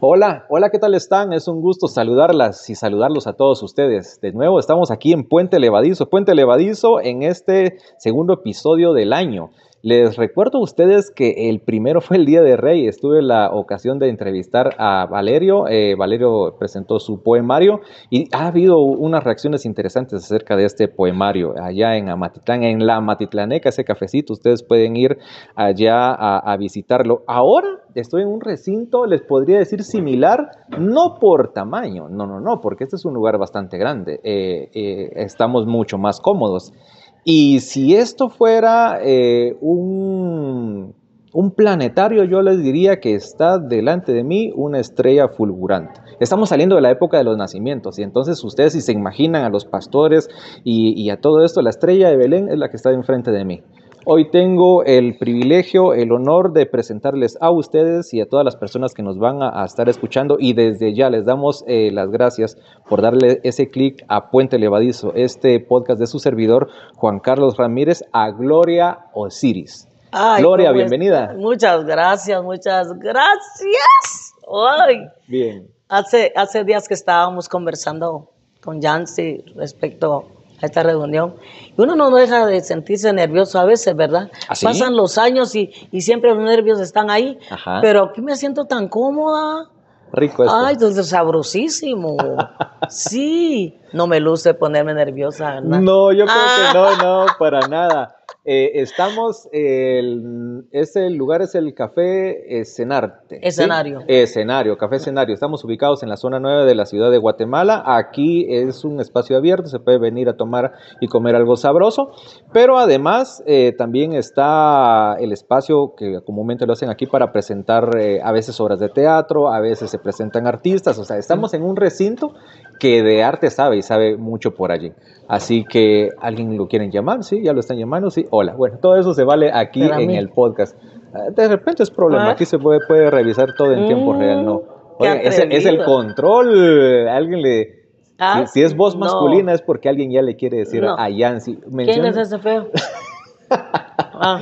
Hola, hola, ¿qué tal están? Es un gusto saludarlas y saludarlos a todos ustedes. De nuevo, estamos aquí en Puente Levadizo, Puente Levadizo en este segundo episodio del año. Les recuerdo a ustedes que el primero fue el Día de Rey. Estuve la ocasión de entrevistar a Valerio. Eh, Valerio presentó su poemario y ha habido unas reacciones interesantes acerca de este poemario allá en Amatitlán, en la Amatitlaneca, ese cafecito. Ustedes pueden ir allá a, visitarlo. Ahora estoy en un recinto, les podría decir similar, no por tamaño, no, no, no, porque este es un lugar bastante grande. Eh, eh, estamos mucho más cómodos. Y si esto fuera eh, un, un planetario, yo les diría que está delante de mí una estrella fulgurante. Estamos saliendo de la época de los nacimientos y entonces ustedes si se imaginan a los pastores y, y a todo esto, la estrella de Belén es la que está enfrente de mí. Hoy tengo el privilegio, el honor de presentarles a ustedes y a todas las personas que nos van a, estar escuchando y desde ya les damos eh, las gracias por darle ese clic a Puente Levadizo, este podcast de su servidor Juan Carlos Ramírez a Gloria Osiris. Gloria, bienvenida. Muchas gracias, muchas gracias. Ay. Bien. Hace, hace días que estábamos conversando con Yancy respecto a esta reunión. Y uno no deja de sentirse nervioso a veces, ¿verdad? ¿Ah, Pasan los años y, y, siempre los nervios están ahí. Pero aquí me siento tan cómoda. Rico esto. Ay, entonces sabrosísimo. sí. No me luce ponerme nerviosa. No, yo creo que no, no, para nada. Eh, estamos, el, ese lugar es el Café Escenarte. Escenario. Escenario, Café Escenario. Estamos ubicados en la zona 9 de la ciudad de Guatemala. Aquí es un espacio abierto, se puede venir a tomar y comer algo sabroso. Pero además eh, también está el espacio que comúnmente lo hacen aquí para presentar eh, a veces obras de teatro, a veces se presentan artistas. O sea, estamos en un recinto que de arte sabe y sabe mucho por allí. Así que alguien lo quieren llamar, sí, ya lo están llamando, sí, hola. Bueno, todo eso se vale aquí en el podcast. Ah, de repente es problema, ah. aquí se puede, puede revisar todo en tiempo real, ¿no? Mm, es, es, el control, alguien le... Ah, si, es voz masculina es porque alguien ya le quiere decir a Yancy. ¿Quién es ese feo? Ah.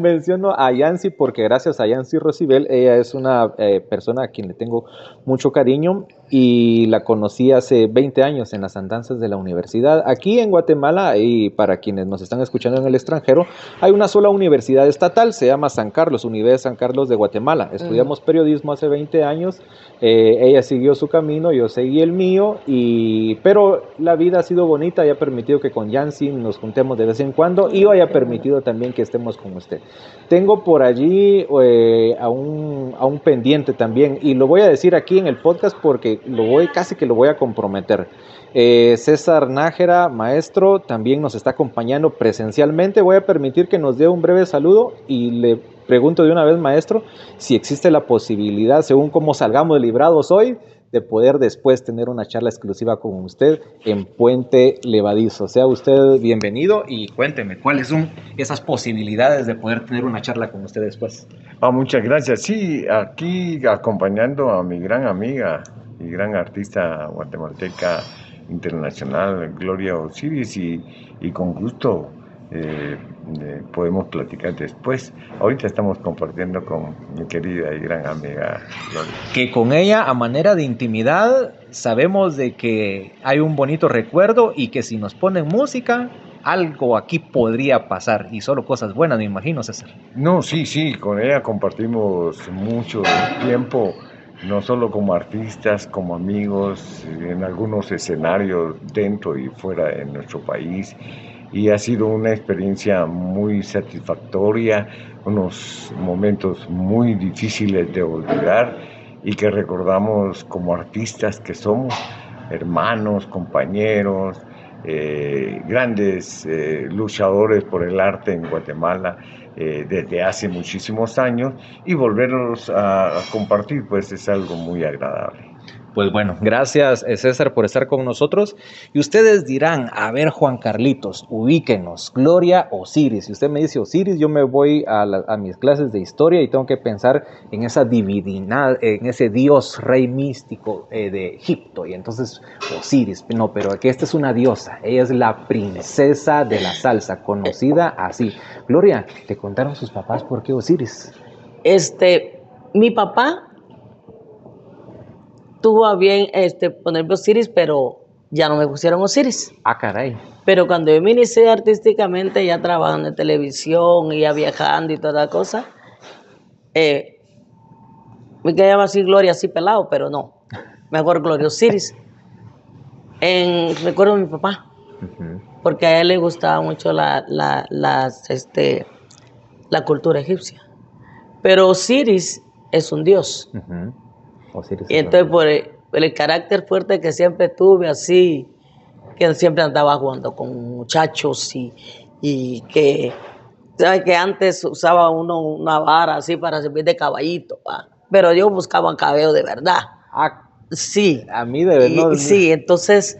menciono a Yancy porque gracias a Yancy Rosibel, ella es una eh, persona a quien le tengo mucho cariño y la conocí hace 20 años en las andanzas de la universidad. Aquí en Guatemala, y para quienes nos están escuchando en el extranjero, hay una sola universidad estatal, se llama San Carlos, Universidad San Carlos de Guatemala. Estudiamos periodismo hace 20 años, eh, ella siguió su camino, yo seguí el mío, y, pero la vida ha sido bonita y ha permitido que con Yancy nos juntemos de vez en cuando y hoy ha permitido también que estemos con usted. Tengo por allí eh, a, un, a un pendiente también, y lo voy a decir aquí en el podcast porque lo voy, casi que lo voy a comprometer. Eh, César Nájera, maestro, también nos está acompañando presencialmente. Voy a permitir que nos dé un breve saludo y le pregunto de una vez, maestro, si existe la posibilidad, según cómo salgamos librados hoy, de poder después tener una charla exclusiva con usted en Puente Levadizo. Sea usted bienvenido y cuénteme cuáles son esas posibilidades de poder tener una charla con usted después. Ah, muchas gracias. Sí, aquí acompañando a mi gran amiga y gran artista guatemalteca internacional, Gloria Osiris, y, y con gusto eh, podemos platicar después. Ahorita estamos compartiendo con mi querida y gran amiga Gloria. Que con ella, a manera de intimidad, sabemos de que hay un bonito recuerdo y que si nos ponen música, algo aquí podría pasar y solo cosas buenas, me imagino, César. No, sí, sí, con ella compartimos mucho tiempo no solo como artistas, como amigos, en algunos escenarios dentro y fuera de nuestro país. Y ha sido una experiencia muy satisfactoria, unos momentos muy difíciles de olvidar y que recordamos como artistas que somos, hermanos, compañeros, eh, grandes eh, luchadores por el arte en Guatemala eh, desde hace muchísimos años y volverlos a, a compartir pues es algo muy agradable. Pues bueno, gracias eh, César por estar con nosotros. Y ustedes dirán, a ver Juan Carlitos, ubíquenos, Gloria Osiris. Si usted me dice Osiris, yo me voy a, mis clases de historia y tengo que pensar en esa divinidad, en ese dios rey místico eh, de Egipto. Y entonces Osiris, no, pero que esta es una diosa. Ella es la princesa de la salsa, conocida así. Gloria, ¿te contaron sus papás por qué Osiris? Este, mi papá tuvo a bien este, ponerme Osiris, pero ya no me pusieron Osiris. Ah, caray. Pero cuando yo me inicié artísticamente, ya trabajando en televisión, ya viajando y toda cosa, eh, me quedaba así Gloria, así pelado, pero no. Mejor Gloria Osiris. En, recuerdo a mi papá, porque a él le gustaba mucho la, la, las, este, la cultura egipcia. Pero Osiris es un dios. Ujú. Osiris Y es entonces por el, por el carácter fuerte que siempre tuve así, que siempre andaba jugando con muchachos y, y que, ¿sabes? Que antes usaba uno una vara así para servir de caballito, ¿va? pero yo buscaba cabello de verdad. Ah, Sí. a mí de Y- verdad. sí, entonces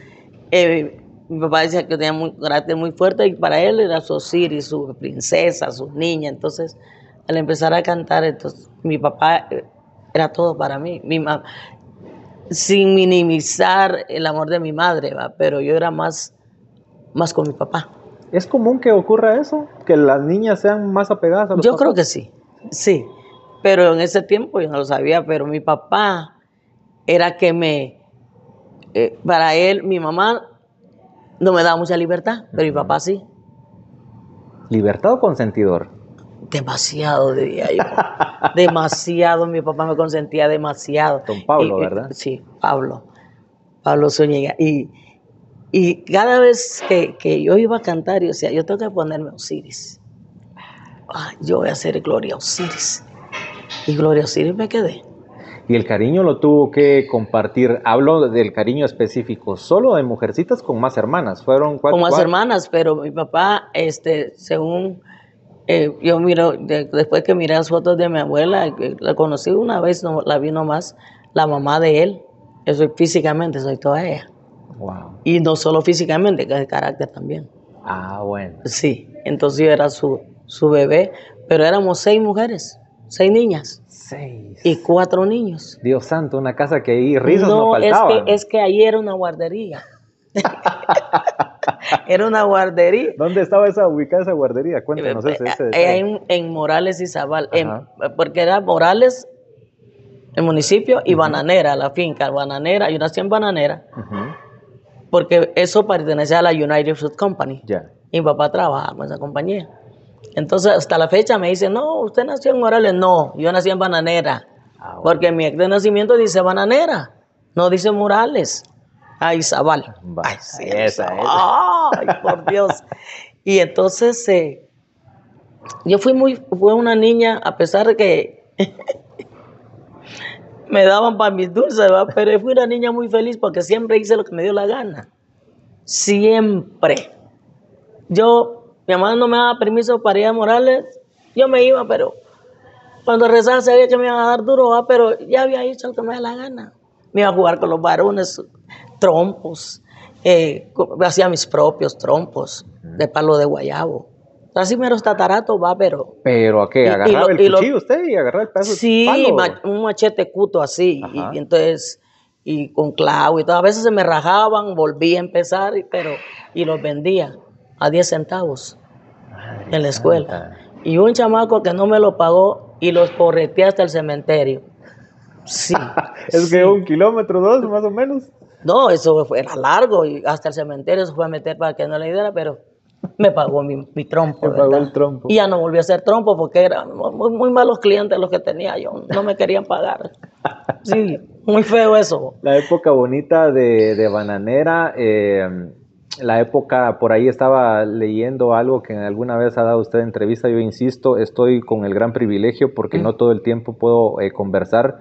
eh, mi papá decía que tenía un carácter muy fuerte y para él era su Osiris, su princesa, su niña. Entonces, al empezar a cantar, entonces mi papá eh, era todo para mí. Mi ma- sin minimizar el amor de mi madre, ¿va? pero yo era más, más con mi papá. ¿Es común que ocurra eso? ¿Que las niñas sean más apegadas a los Yo creo que sí, sí. Pero en ese tiempo yo no lo sabía, pero mi papá era que me, eh, para él, mi mamá no me daba mucha libertad, pero mi papá sí. ¿Libertad o consentidor? Demasiado, diría yo. demasiado, mi papá me consentía demasiado. Don Pablo, Y- ¿verdad? Sí, Pablo. Pablo Zúñiga. Y, y cada vez que, que yo iba a cantar, yo decía, yo tengo que ponerme Osiris. Ah, yo voy a hacer Gloria Osiris. Y Gloria Osiris me quedé. Y el cariño lo tuvo que compartir. Hablo del cariño específico, solo de mujercitas con más hermanas. Fueron cuatro. Con más cuatro- hermanas, pero mi papá, este, según eh, yo miro, de- después que miré las fotos de mi abuela, que la conocí una vez, no, la vi nomás, la mamá de él. Yo soy físicamente, soy toda ella. Wow. Y no solo físicamente, que es de carácter también. Ah, bueno. Sí, entonces yo era su, su bebé, pero éramos seis mujeres, seis niñas Seis. y cuatro niños. Dios santo, una casa que ahí risas no, no, es que, es que ahí era una guardería. era una guardería. ¿Dónde estaba esa ubicada esa guardería? Cuéntanos ese, ese Eh, detalle. en, en Morales y Zabal, en- porque era Morales, el municipio, y Bananera, la finca, Bananera, yo nací en Bananera, Ujú. porque eso pertenecía a la United Fruit Company. Ya. Y mi papá trabajaba con esa compañía. Entonces, hasta la fecha me dicen, no, usted nació en Morales. No, yo nací en Bananera. Ah, bueno. Porque mi acta de nacimiento dice Bananera, no dice Morales. Ay, Zabal. Va, Ay, sí, esa, Zabal. esa. Ay, por Dios. Y entonces, eh, yo fui muy, fue una niña, a pesar de que me daban para mis dulces, ¿verdad? pero fui una niña muy feliz porque siempre hice lo que me dio la gana. Siempre. Yo, mi mamá no me daba permiso para ir a Morales, yo me iba, pero cuando rezaba sabía que me iban a dar duro, ¿va? pero ya había hecho lo que me daba la gana. Me iba a jugar con los varones, trompos, eh, hacía mis propios trompos de palo de guayabo. Así menos tatarato va, pero Pero ¿a qué? Y- y ¿Agarraba lo- el lo- cuchillo usted y agarraba el pedazo Sí, de palo? un machete cuto así. Y, entonces, y con clavo y todo. A veces se me rajaban, volví a empezar, pero, y los vendía a 10 centavos Madre en la escuela. santa. Y un chamaco que no me lo pagó y los correteé hasta el cementerio. Sí. Es sí. que un kilómetro, dos más o menos. No, eso fue, era largo y hasta el cementerio se fue a meter para que no le diera, pero me pagó mi, mi trompo. Me pagó el trompo. Y ya no volví a hacer trompo porque eran muy, muy malos clientes los que tenía yo. No me querían pagar. Sí, muy feo eso. La época bonita de, de Bananera, eh, la época, por ahí estaba leyendo algo que alguna vez ha dado usted entrevista, yo insisto, estoy con el gran privilegio porque no todo el tiempo puedo eh, conversar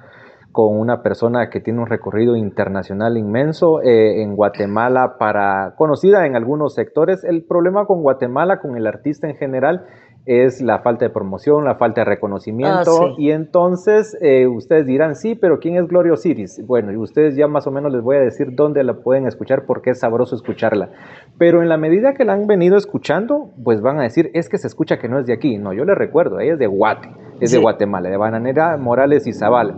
con una persona que tiene un recorrido internacional inmenso eh, en Guatemala para conocida en algunos sectores. El problema con Guatemala, con el artista en general, es la falta de promoción, la falta de reconocimiento. Ah, sí. Y entonces eh, ustedes dirán, sí, pero ¿quién es Gloria Osiris? Bueno, y ustedes ya más o menos les voy a decir dónde la pueden escuchar porque es sabroso escucharla. Pero en la medida que la han venido escuchando, pues van a decir, es que se escucha que no es de aquí. No, yo les recuerdo, ella es de Guate, es de Sí. Guatemala, de Bananera, Morales y Zavala.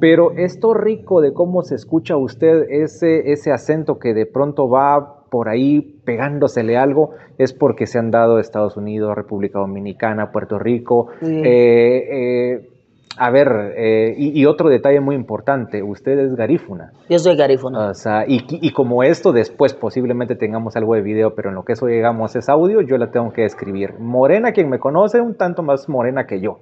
Pero esto rico de cómo se escucha usted ese, ese acento que de pronto va por ahí pegándosele algo, es porque se han dado Estados Unidos, República Dominicana, Puerto Rico. Sí. Eh, eh, A ver, eh, y, y otro detalle muy importante, usted es garífuna. Yo soy garífuna. O sea, y, y como esto después posiblemente tengamos algo de video, pero en lo que eso llegamos es audio, yo la tengo que escribir. Morena, quien me conoce, un tanto más morena que yo.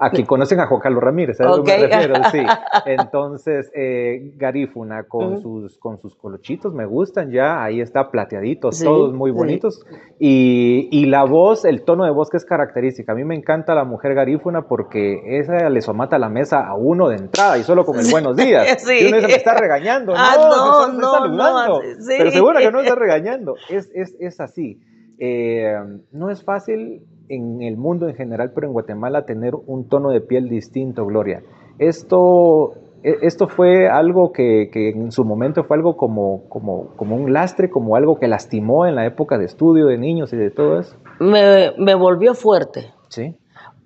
A quien conocen a Juan Carlos Ramírez, a eso Ok. me refiero, sí. Entonces, eh, garífuna con, sus, con sus colochitos, me gustan ya, ahí está plateaditos, Sí, todos muy sí. bonitos. Y, y la voz, el tono de voz que es característica. A mí me encanta la mujer garífuna porque esa le somata la mesa a uno de entrada y solo con el buenos días. Sí. Y uno dice, me está regañando. Ah, no, no, te estoy no, saludando. no, sí. Pero seguro que no está regañando. Es, es, es así. Eh, no es fácil en el mundo en general, pero en Guatemala tener un tono de piel distinto, Gloria. Esto, e- esto fue algo que, que en su momento fue algo como, como, como un lastre, como algo que lastimó en la época de estudio de niños y de todo eso. Me, me volvió fuerte. Sí.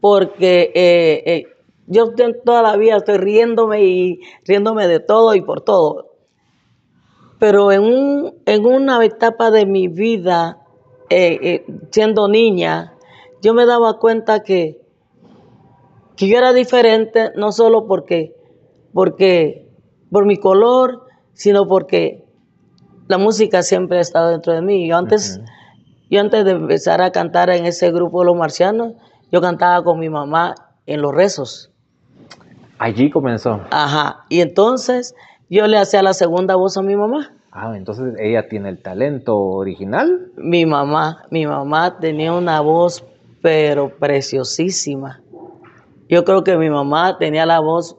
porque eh, eh, yo toda la vida estoy riéndome y riéndome de todo y por todo. Pero en, un, en una etapa de mi vida, eh, eh, siendo niña, yo me daba cuenta que, que yo era diferente, no solo porque, porque por mi color, sino porque la música siempre ha estado dentro de mí. Yo antes, yo antes de empezar a cantar en ese grupo de los marcianos, yo cantaba con mi mamá en los rezos. Allí comenzó. Ajá. Y entonces yo le hacía la segunda voz a mi mamá. Ah, entonces ella tiene el talento original. Mi mamá, mi mamá tenía una voz pero preciosísima. Yo creo que mi mamá tenía la voz,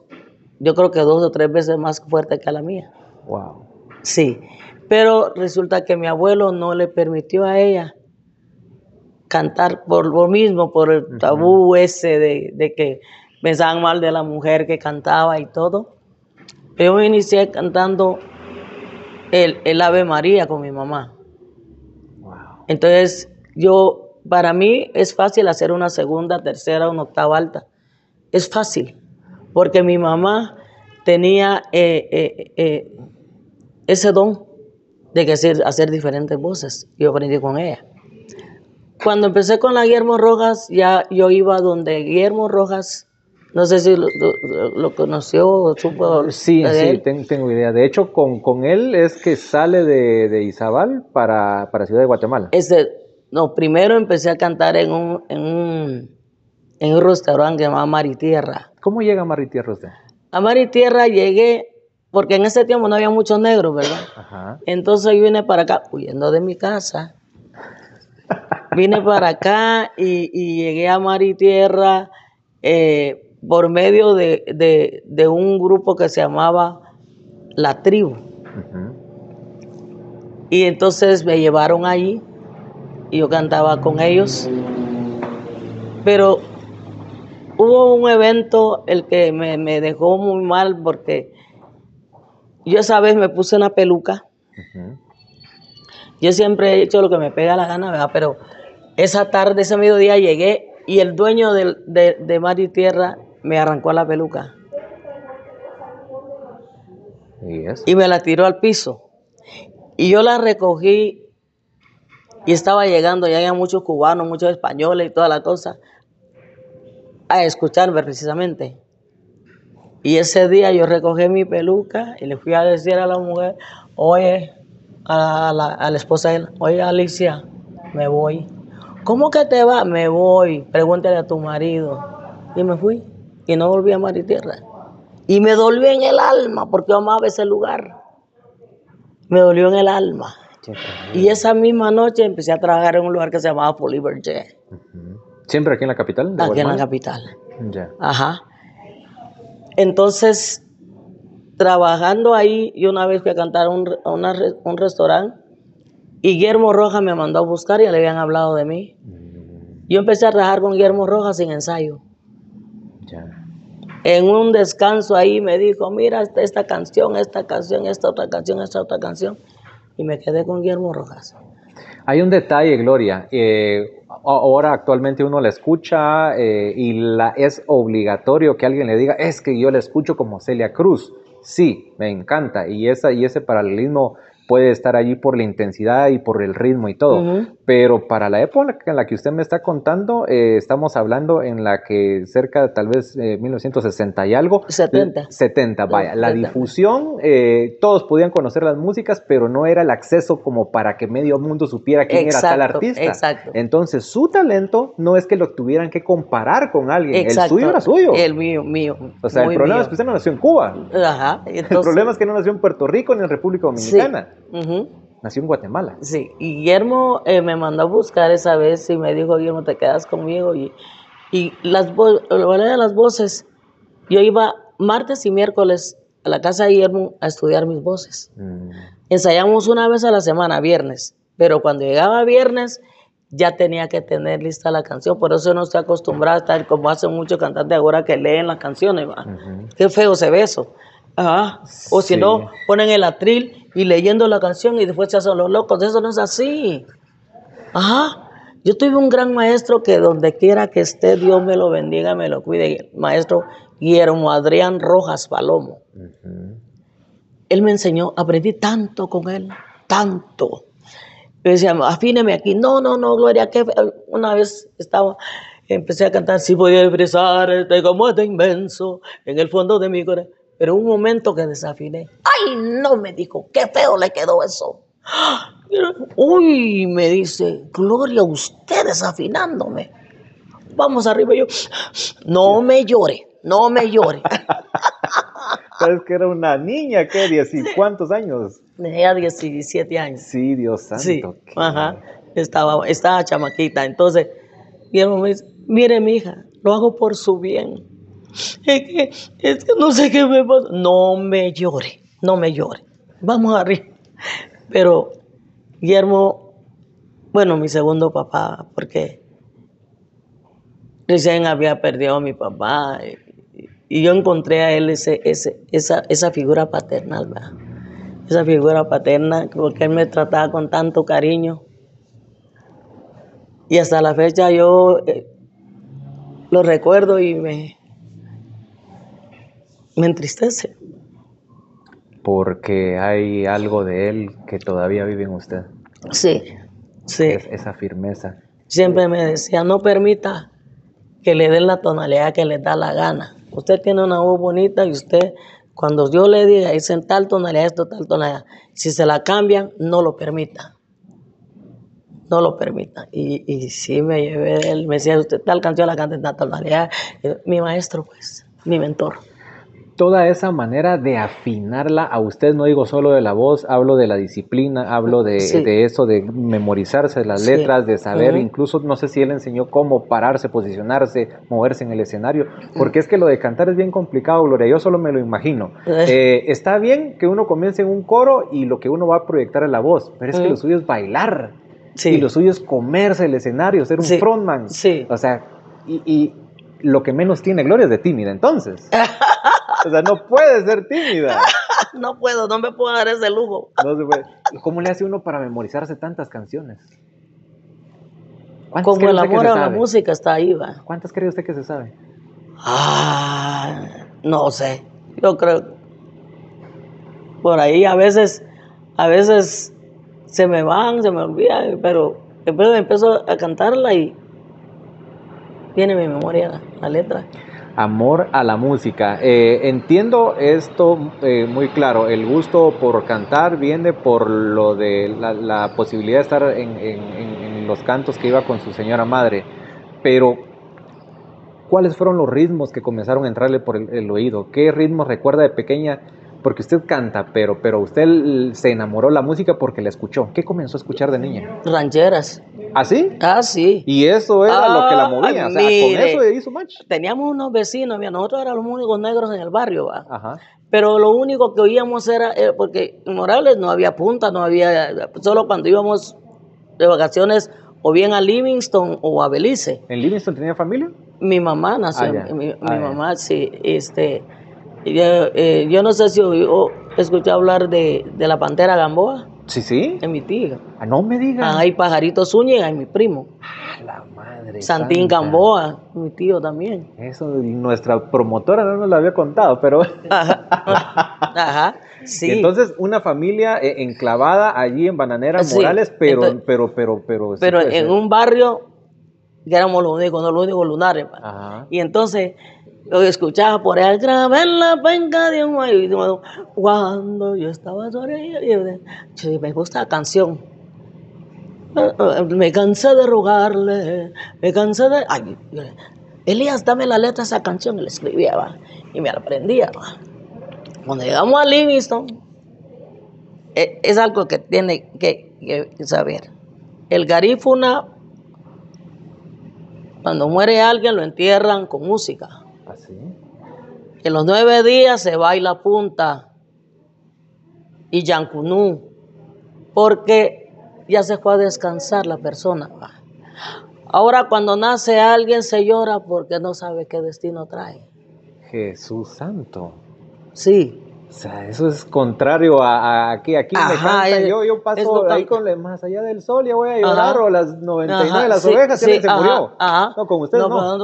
yo creo que dos o tres veces más fuerte que la mía. Wow. Sí, pero resulta que mi abuelo no le permitió a ella cantar por lo mismo, por el tabú ese de, de que pensaban mal de la mujer que cantaba y todo. Yo me inicié cantando el, el Ave María con mi mamá. Wow. Entonces, yo, para mí es fácil hacer una segunda, tercera, una octava alta. Es fácil, porque mi mamá tenía eh, eh, eh, ese don de que hacer, hacer diferentes voces. Yo aprendí con ella. Cuando empecé con la Guillermo Rojas, ya yo iba donde Guillermo Rojas, no sé si lo, lo- lo conoció o supo Sí, de sí, él. ten- tengo idea. De hecho, con, con él es que sale de, de Izabal para, para Ciudad de Guatemala. Este, no, primero empecé a cantar en un, en un, en un restaurante llamado Maritierra. ¿Cómo llega Maritierra usted? A Maritierra llegué, porque en ese tiempo no había muchos negros, ¿verdad? Ajá. Entonces yo vine para acá, huyendo de mi casa. Vine para acá y, y llegué a Maritierra eh, por medio de, de- de un grupo que se llamaba La Tribu. Y entonces me llevaron allí yo cantaba con ellos. Pero hubo un evento el que me, me dejó muy mal porque yo esa vez me puse una peluca. Yo siempre he hecho lo que me pega la gana, ¿verdad? Pero esa tarde, ese mediodía llegué y el dueño del- de, de Mar y Tierra me arrancó la peluca ¿Y y me la tiró al piso. Y yo la recogí y estaba llegando, ya había muchos cubanos, muchos españoles y toda la cosa, a escucharme precisamente. Y ese día yo recogí mi peluca y le fui a decir a la mujer, oye, a la, a la esposa de él, oye Alicia, me voy. ¿Cómo que te va? Me voy, pregúntale a tu marido. Y me fui y no volví a Mar y Tierra. Y me dolió en el alma porque amaba ese lugar. Me dolió en el alma. Y esa misma noche empecé a trabajar en un lugar que se llamaba Poliverge, Ujú. ¿Siempre aquí en la capital? aquí en la capital. Ya. Ajá. Entonces, trabajando ahí, yo una vez fui a cantar a un, a una un restaurante y Guillermo Rojas me mandó a buscar y le habían hablado de mí. Mm, Yo empecé a trabajar con Guillermo Rojas sin ensayo. En un descanso ahí me dijo, mira esta, esta canción, esta canción, esta otra canción, esta otra canción. Y me quedé con Guillermo Rojas. Hay un detalle, Gloria. eh, ahora actualmente uno la escucha eh, y la, es obligatorio que alguien le diga, es que yo la escucho como Celia Cruz. Sí, me encanta. Y, esa, y ese paralelismo puede estar allí por la intensidad y por el ritmo y todo. Ujú. Pero para la época en la que usted me está contando, eh, estamos hablando en la que cerca de tal vez eh, 1960 y algo. 70. 70, vaya. La 70. difusión, eh, todos podían conocer las músicas, pero no era el acceso como para que medio mundo supiera quién era tal artista. exacto. Entonces, su talento no es que lo tuvieran que comparar con alguien. Exacto. El suyo era suyo. El mío, mío. o sea, el problema mío. es que usted no nació en Cuba. Ajá. el problema es que no nació en Puerto Rico ni en República Sí. Dominicana. Ujú. Nació en Guatemala. Sí, y Guillermo eh, me mandó a buscar esa vez y me dijo, Guillermo, te quedas conmigo. Y, y las, la de las voces, yo iba martes y miércoles a la casa de Guillermo a estudiar mis voces. Mm. Ensayamos una vez a la semana, viernes, pero cuando llegaba viernes ya tenía que tener lista la canción, por eso no estoy acostumbrada a estar como hacen muchos cantantes ahora que leen las canciones. Qué feo se ve eso. Ajá. O si Sí. no, ponen el atril y leyendo la canción y después se hacen los locos. Eso no es así. Ajá. Yo tuve un gran maestro que donde quiera que esté, Dios me lo bendiga, me lo cuide. Maestro Guillermo Adrián Rojas Palomo. Él me enseñó, aprendí tanto con él, tanto. Yo decía, afíneme aquí. No, no, no, Gloria, que una vez estaba, empecé a cantar, si podía expresar este como este inmenso en el fondo de mi corazón. Pero un momento que desafiné. ¡Ay, no! Me dijo, qué feo le quedó eso. Uy, me dice, Gloria, usted desafinándome. Vamos arriba. Y yo, no me llore, no me llore. Sabes que era una niña, ¿qué? ¿Diez y cuántos años? Tenía 17 años. Sí, Dios santo. Sí, qué- ajá. Estaba, estaba chamaquita. Entonces, Guillermo me dice, mire, mi hija, lo hago por su bien. Es que, es que no sé qué me pasa. No me llore, no me llore. Vamos arriba. Pero Guillermo, bueno, mi segundo papá, porque recién había perdido a mi papá y, yo encontré a él ese, ese, esa, esa figura paternal, ¿verdad? esa figura paterna, porque él me trataba con tanto cariño. Y hasta la fecha yo eh, lo recuerdo y me, me entristece. Porque hay algo de él que todavía vive en usted. Sí, sí. Es- esa firmeza. Siempre me decía, no permita que le den la tonalidad que le da la gana. Usted tiene una voz bonita y usted, cuando yo le diga, dicen tal tonalidad, esto, tal tonalidad, si se la cambian, no lo permita. No lo permita. Y, y sí me llevé él, me decía, usted tal canción la canta en tal tonalidad. Eh, Mi maestro, pues, mi mentor. Toda esa manera de afinarla a usted, no digo solo de la voz, hablo de la disciplina, hablo de, Sí. de eso, de memorizarse las Sí. letras, de saber, incluso no sé si él enseñó cómo pararse, posicionarse, moverse en el escenario, porque es que lo de cantar es bien complicado, Gloria, yo solo me lo imagino. Eh, está bien que uno comience en un coro y lo que uno va a proyectar es la voz, pero es que lo suyo es bailar. Sí. Y lo suyo es comerse el escenario, ser un frontman. Sí. O sea, y, y lo que menos tiene Gloria es de tímida, entonces. o sea, no puede ser tímida. No puedo, no me puedo dar ese lujo. No se puede. ¿Y ¿Cómo le hace uno para memorizarse tantas canciones? ¿Cuántas Como el amor a la sabe? música está ahí, va. ¿Cuántas cree usted que se sabe? Ah, no sé. Yo creo por ahí a veces, a veces se me van, se me olvidan, pero después empiezo a cantarla y viene mi memoria la letra. Amor a la música. Eh, entiendo esto eh, muy claro. El gusto por cantar viene por lo de la, posibilidad de estar en los cantos que iba con su señora madre. Pero, ¿cuáles fueron los ritmos que comenzaron a entrarle por el, el oído? ¿Qué ritmos recuerda de pequeña? Porque usted canta, pero, pero usted se enamoró de la música porque la escuchó. ¿Qué comenzó a escuchar de niña? Rancheras. ¿Así? Ah, sí. Y eso era lo que la Ah, movía. O sea, con eso hizo match. Teníamos unos vecinos, mira, nosotros éramos los únicos negros en el barrio, va. Ajá. Pero lo único que oíamos era, eh, porque en Morales no había punta, no había, solo cuando íbamos de vacaciones o bien a Livingston o a Belice. ¿En Livingston tenía familia? Mi mamá nació, Ah, mi, mi Ah, mamá sí, este, yo, eh, yo no sé si o- escuché hablar de, de la pantera Gamboa, Sí, sí. de mi tía. Ah, no me digas. Ah, hay pajaritos Zúñiga, y mi primo. Ah, la madre. Santín santa. Gamboa, mi tío también. Eso nuestra promotora no nos lo había contado, pero Ajá. Ajá. Sí. Y entonces, una familia eh, enclavada allí en Bananera Sí, Morales, pero, entonces- pero, pero, pero. Pero en ser. un barrio que éramos los únicos, no los únicos lunares. Ajá. Y entonces yo escuchaba por ahí, grabé en la penca de un guay", y yo, cuando yo estaba sobre ella, yo, me gusta la canción. Me cansé de rogarle, me cansé de... Ay, Elías, dame la letra de esa canción, y le escribía, y me la aprendía. Cuando llegamos a Livingston, eh, es algo que tiene que, que saber. El garífuna, cuando muere alguien, lo entierran con música. Así. En los nueve días se baila punta y yancunú, porque ya se fue a descansar la persona. Ahora cuando nace alguien se llora porque no sabe qué destino trae. Jesús Santo. Sí, O sea, eso es contrario a, a que aquí me Ajá, cantan. es- yo, yo paso ahí con la- más allá del sol, ya voy a llorar, Ajá. o las 99 Ajá, las sí, ovejas, ya sí, alguien se ajá, murió. ajá. No, con ustedes no. no,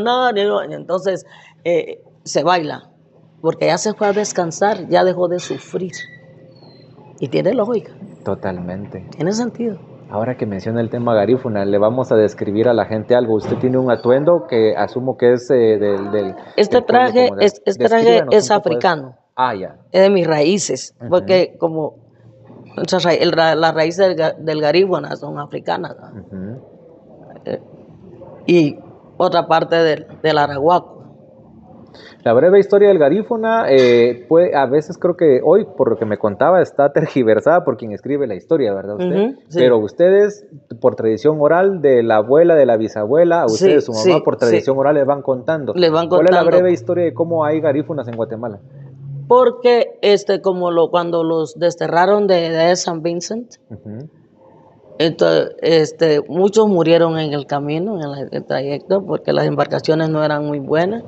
nani, no. Y Entonces eh, se baila, porque ya se fue a descansar, ya dejó de sufrir. Y tiene lógica, Totalmente. tiene sentido. Ahora que menciona el tema garífuna, le vamos a describir a la gente algo. Usted tiene un atuendo que asumo que es eh, del, del- Este del traje, de- es- este traje es africano, Ah, ya. es de mis raíces, porque como el ra- las raíces del, del garífuna son africanas, ¿no? Ujú. y otra parte del, del arahuaco. La breve historia del garífuna, eh, puede- a veces creo que hoy, por lo que me contaba, está tergiversada por quien escribe la historia, ¿verdad usted? Sí. Pero ustedes, por tradición oral de la abuela, de la bisabuela, a Sí, ustedes, su mamá, sí, por tradición oral, les van contando. Les van ¿Cuál es la breve historia de cómo hay garífunas en Guatemala? Porque este, como lo, cuando los desterraron de, de San Vincent, entonces, este, muchos murieron en el camino, en el, el trayecto, porque las embarcaciones no eran muy buenas.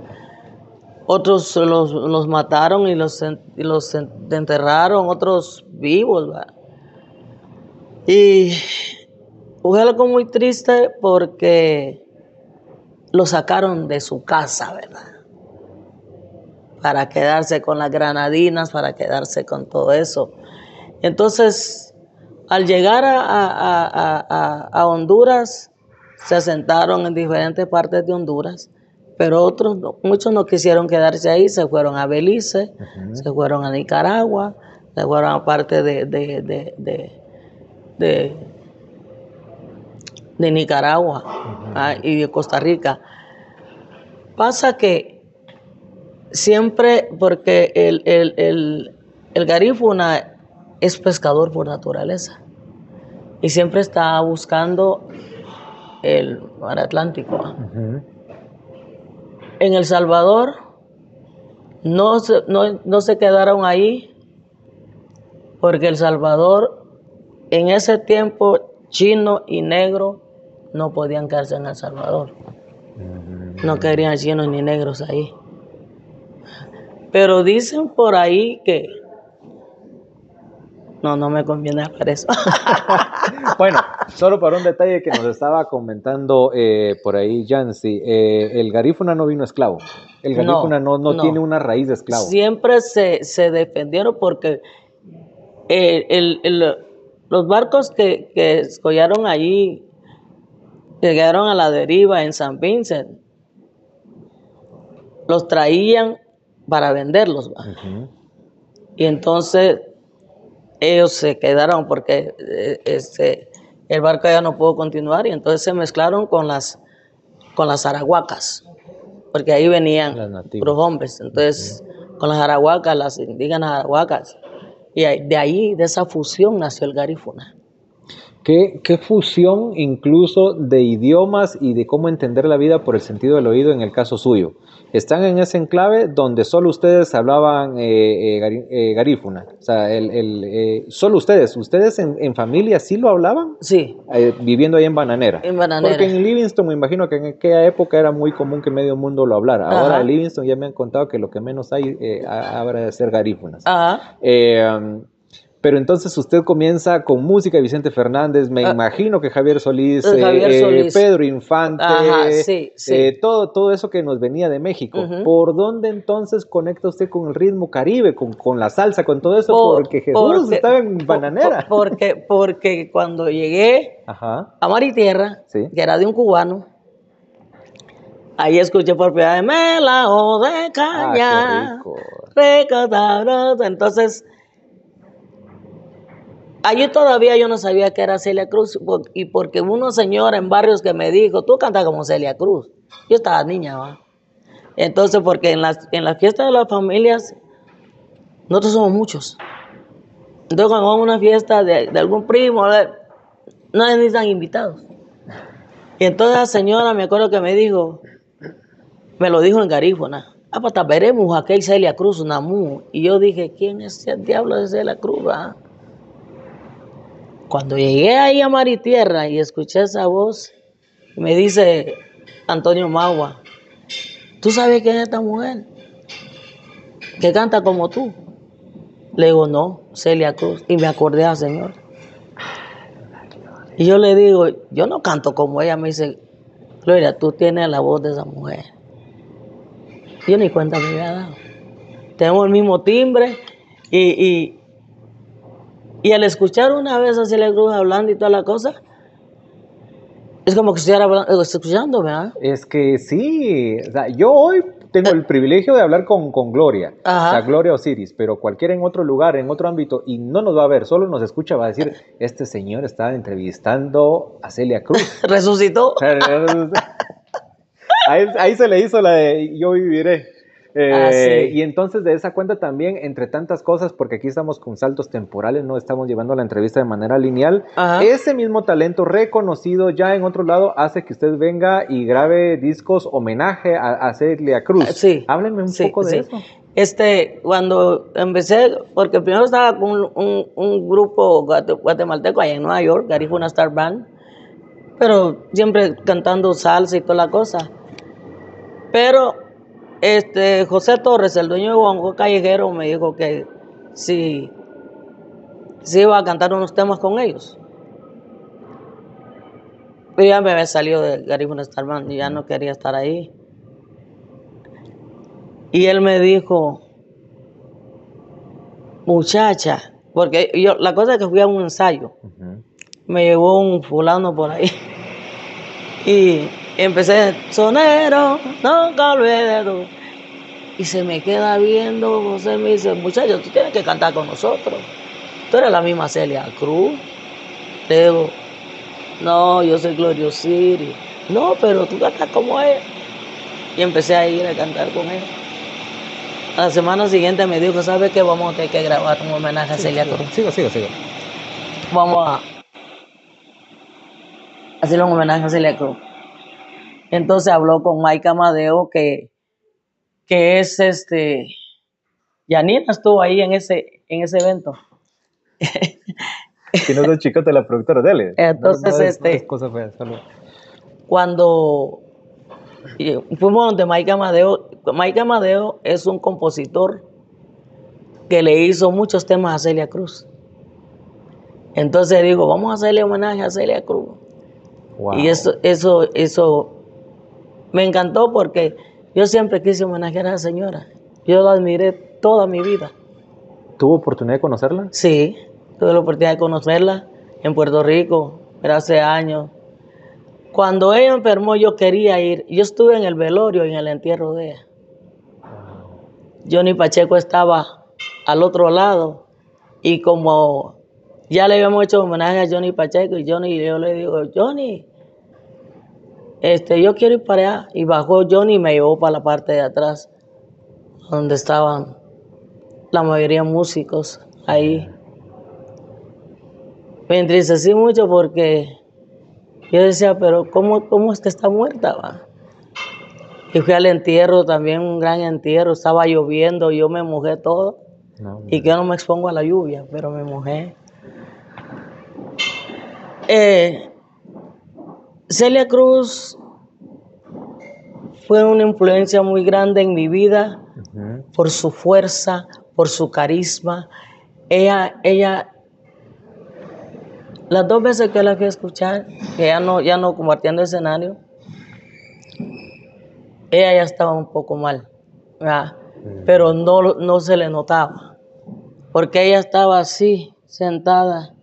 Otros los, los mataron y los, y los en- enterraron, otros vivos. ¿va? Y fue algo muy triste porque lo sacaron de su casa, ¿verdad? Para quedarse con las granadinas, para quedarse con todo eso. Entonces, al llegar a- a- a- a Honduras, se asentaron en diferentes partes de Honduras, pero otros, muchos no quisieron quedarse ahí, se fueron a Belice, se fueron a Nicaragua, se fueron a parte de, de, de, de, Nicaragua ah, y de Costa Rica. Pasa que siempre, porque el, el, el, el garífuna es pescador por naturaleza y siempre está buscando el mar Atlántico. En El Salvador no se, no, no se quedaron ahí porque El Salvador en ese tiempo chino y negro no podían quedarse en El Salvador. No querían chinos ni negros ahí. Pero dicen por ahí que... No, no me conviene hablar eso. Bueno, solo para un detalle que nos estaba comentando eh, por ahí Jancy, eh, el garífuna no vino esclavo. El garífuna no, no, no. tiene una raíz de esclavo. Siempre se, se defendieron porque eh, el- el- los barcos que, que escollaron allí llegaron a la deriva en San Vincent. Los traían para venderlos. Y entonces ellos se quedaron porque eh, este, el barco ya no pudo continuar y entonces se mezclaron con las, con las arahuacas, porque ahí venían los hombres. Entonces, con las arahuacas, las indígenas arahuacas. Y de ahí, de esa fusión, nació el garífuna. ¿Qué, qué fusión incluso de idiomas y de cómo entender la vida por el sentido del oído en el caso suyo? Están en ese enclave donde solo ustedes hablaban eh, eh, eh, garífuna. O sea, el, el, eh, solo ustedes. ¿Ustedes en, en familia sí lo hablaban? Sí, Eh, viviendo ahí en Bananera. En Bananera. Porque en Livingston me imagino que en aquella época era muy común que medio mundo lo hablara. Ahora Ajá. en Livingston ya me han contado que lo que menos hay eh, habrá de ser garífunas. ajá, Eh, um, Pero entonces usted comienza con música de Vicente Fernández, me Ah, imagino que Javier Solís, eh, Javier eh, Solís. Pedro Infante, Ajá, sí, sí. eh, todo, todo eso que nos venía de México. ¿Por dónde entonces conecta usted con el ritmo caribe, con, con la salsa, con todo eso? Por- porque Jesús porque- estaba en bananera. por- porque, porque cuando llegué Ajá, a Mar y Tierra, Sí. que era de un cubano, ahí escuché por primera vez Melao de ah, caña. qué rico. rico, sabroso. Entonces, allí todavía yo no sabía que era Celia Cruz, y porque una señora en barrios que me dijo, tú cantas como Celia Cruz. Yo estaba niña, ¿va? Entonces, porque en las, en las fiestas de las familias, nosotros somos muchos. Entonces, cuando vamos a una fiesta de, de algún primo, no necesitan invitados. Y entonces la señora, me acuerdo que me dijo, me lo dijo en garífona. Ah, pues veremos aquel Celia Cruz, Namu. Y yo dije, ¿quién es el diablo de Celia Cruz? ah? Cuando llegué ahí a Mar y Tierra y escuché esa voz, me dice Antonio Magua, ¿tú sabes quién es esta mujer? Que canta como tú. Le digo, no, Celia Cruz. Y me acordé al Señor. Y yo le digo, yo no canto como ella. Me dice, Gloria, tú tienes la voz de esa mujer. Yo ni cuenta me había dado. Tenemos el mismo timbre y, y, y al escuchar una vez a Celia Cruz hablando y toda la cosa, es como que estuviera hablando- escuchando, ¿verdad? Es que sí, o sea, yo hoy tengo el privilegio de hablar con, con Gloria, Ajá. o sea, Gloria Osiris, pero cualquiera en otro lugar, en otro ámbito, y no nos va a ver, solo nos escucha, va a decir, este señor está entrevistando a Celia Cruz. Resucitó. Ahí se le hizo la de yo viviré. Eh, Ah, sí. Y entonces de esa cuenta también, entre tantas cosas, porque aquí estamos con saltos temporales, no estamos llevando la entrevista de manera lineal, Ajá. ese mismo talento reconocido ya en otro lado hace que usted venga y grabe discos homenaje a, a Celia Cruz. Ah, sí. Háblenme un Sí, poco de sí. eso. Este, cuando empecé, porque primero estaba con un, un- un grupo guate- guatemalteco allá en Nueva York, Garifuna Star Band, pero siempre cantando salsa y toda la cosa. Pero este, José Torres, el dueño de Bongo Callejero, me dijo que si, si iba a cantar unos temas con ellos. Pero ya me había salido de Garifuna Star Band y ya no quería estar ahí. Y él me dijo, muchacha, porque yo, la cosa es que fui a un ensayo, me llevó un fulano por ahí. Y empecé, sonero, nunca olvides tú. Y se me queda viendo, José me dice, muchacho, tú tienes que cantar con nosotros. Tú eres la misma Celia Cruz. Le digo, no, yo soy Gloria Osiris. No, pero tú cantas como él. Y empecé a ir a cantar con él. A la semana siguiente me dijo, ¿sabes qué? Vamos a tener que grabar un homenaje a Celia Cruz. Sigo, sigo, sigo. Vamos a hacerle un homenaje a Celia Cruz. Entonces habló con Mike Amadeo, que, que es este. Yanina estuvo ahí en ese, en ese evento. Si no es chicote la productora, dele. Entonces, No, no es- este- no es cosa fea, solo- Cuando fuimos donde Mike Amadeo, Mike Amadeo es un compositor que le hizo muchos temas a Celia Cruz. Entonces digo, vamos a hacerle homenaje a Celia Cruz. Wow. Y eso, eso, eso me encantó porque yo siempre quise homenajear a la señora. Yo la admiré toda mi vida. ¿Tuvo oportunidad de conocerla? Sí, tuve la oportunidad de conocerla en Puerto Rico, pero hace años. Cuando ella enfermó yo quería ir. Yo estuve en el velorio y en el entierro de ella. Johnny Pacheco estaba al otro lado y como ya le habíamos hecho homenaje a Johnny Pacheco y Johnny yo le digo, Johnny, este, yo quiero ir para allá. Y bajó Johnny y me llevó para la parte de atrás, donde estaban la mayoría músicos ahí. Me entristecí mucho porque yo decía, pero ¿cómo, cómo es que está muerta? va?". Y fui al entierro, también un gran entierro, estaba lloviendo, yo me mojé todo. No. Y que yo no me expongo a la lluvia, pero me mojé. Eh, Celia Cruz fue una influencia muy grande en mi vida por su fuerza, por su carisma. Ella, ella Las dos veces que la fui a escuchar, que ya no, ya no compartiendo escenario, ella ya estaba un poco mal, ¿verdad? pero no, no se le notaba, porque ella estaba así, sentada,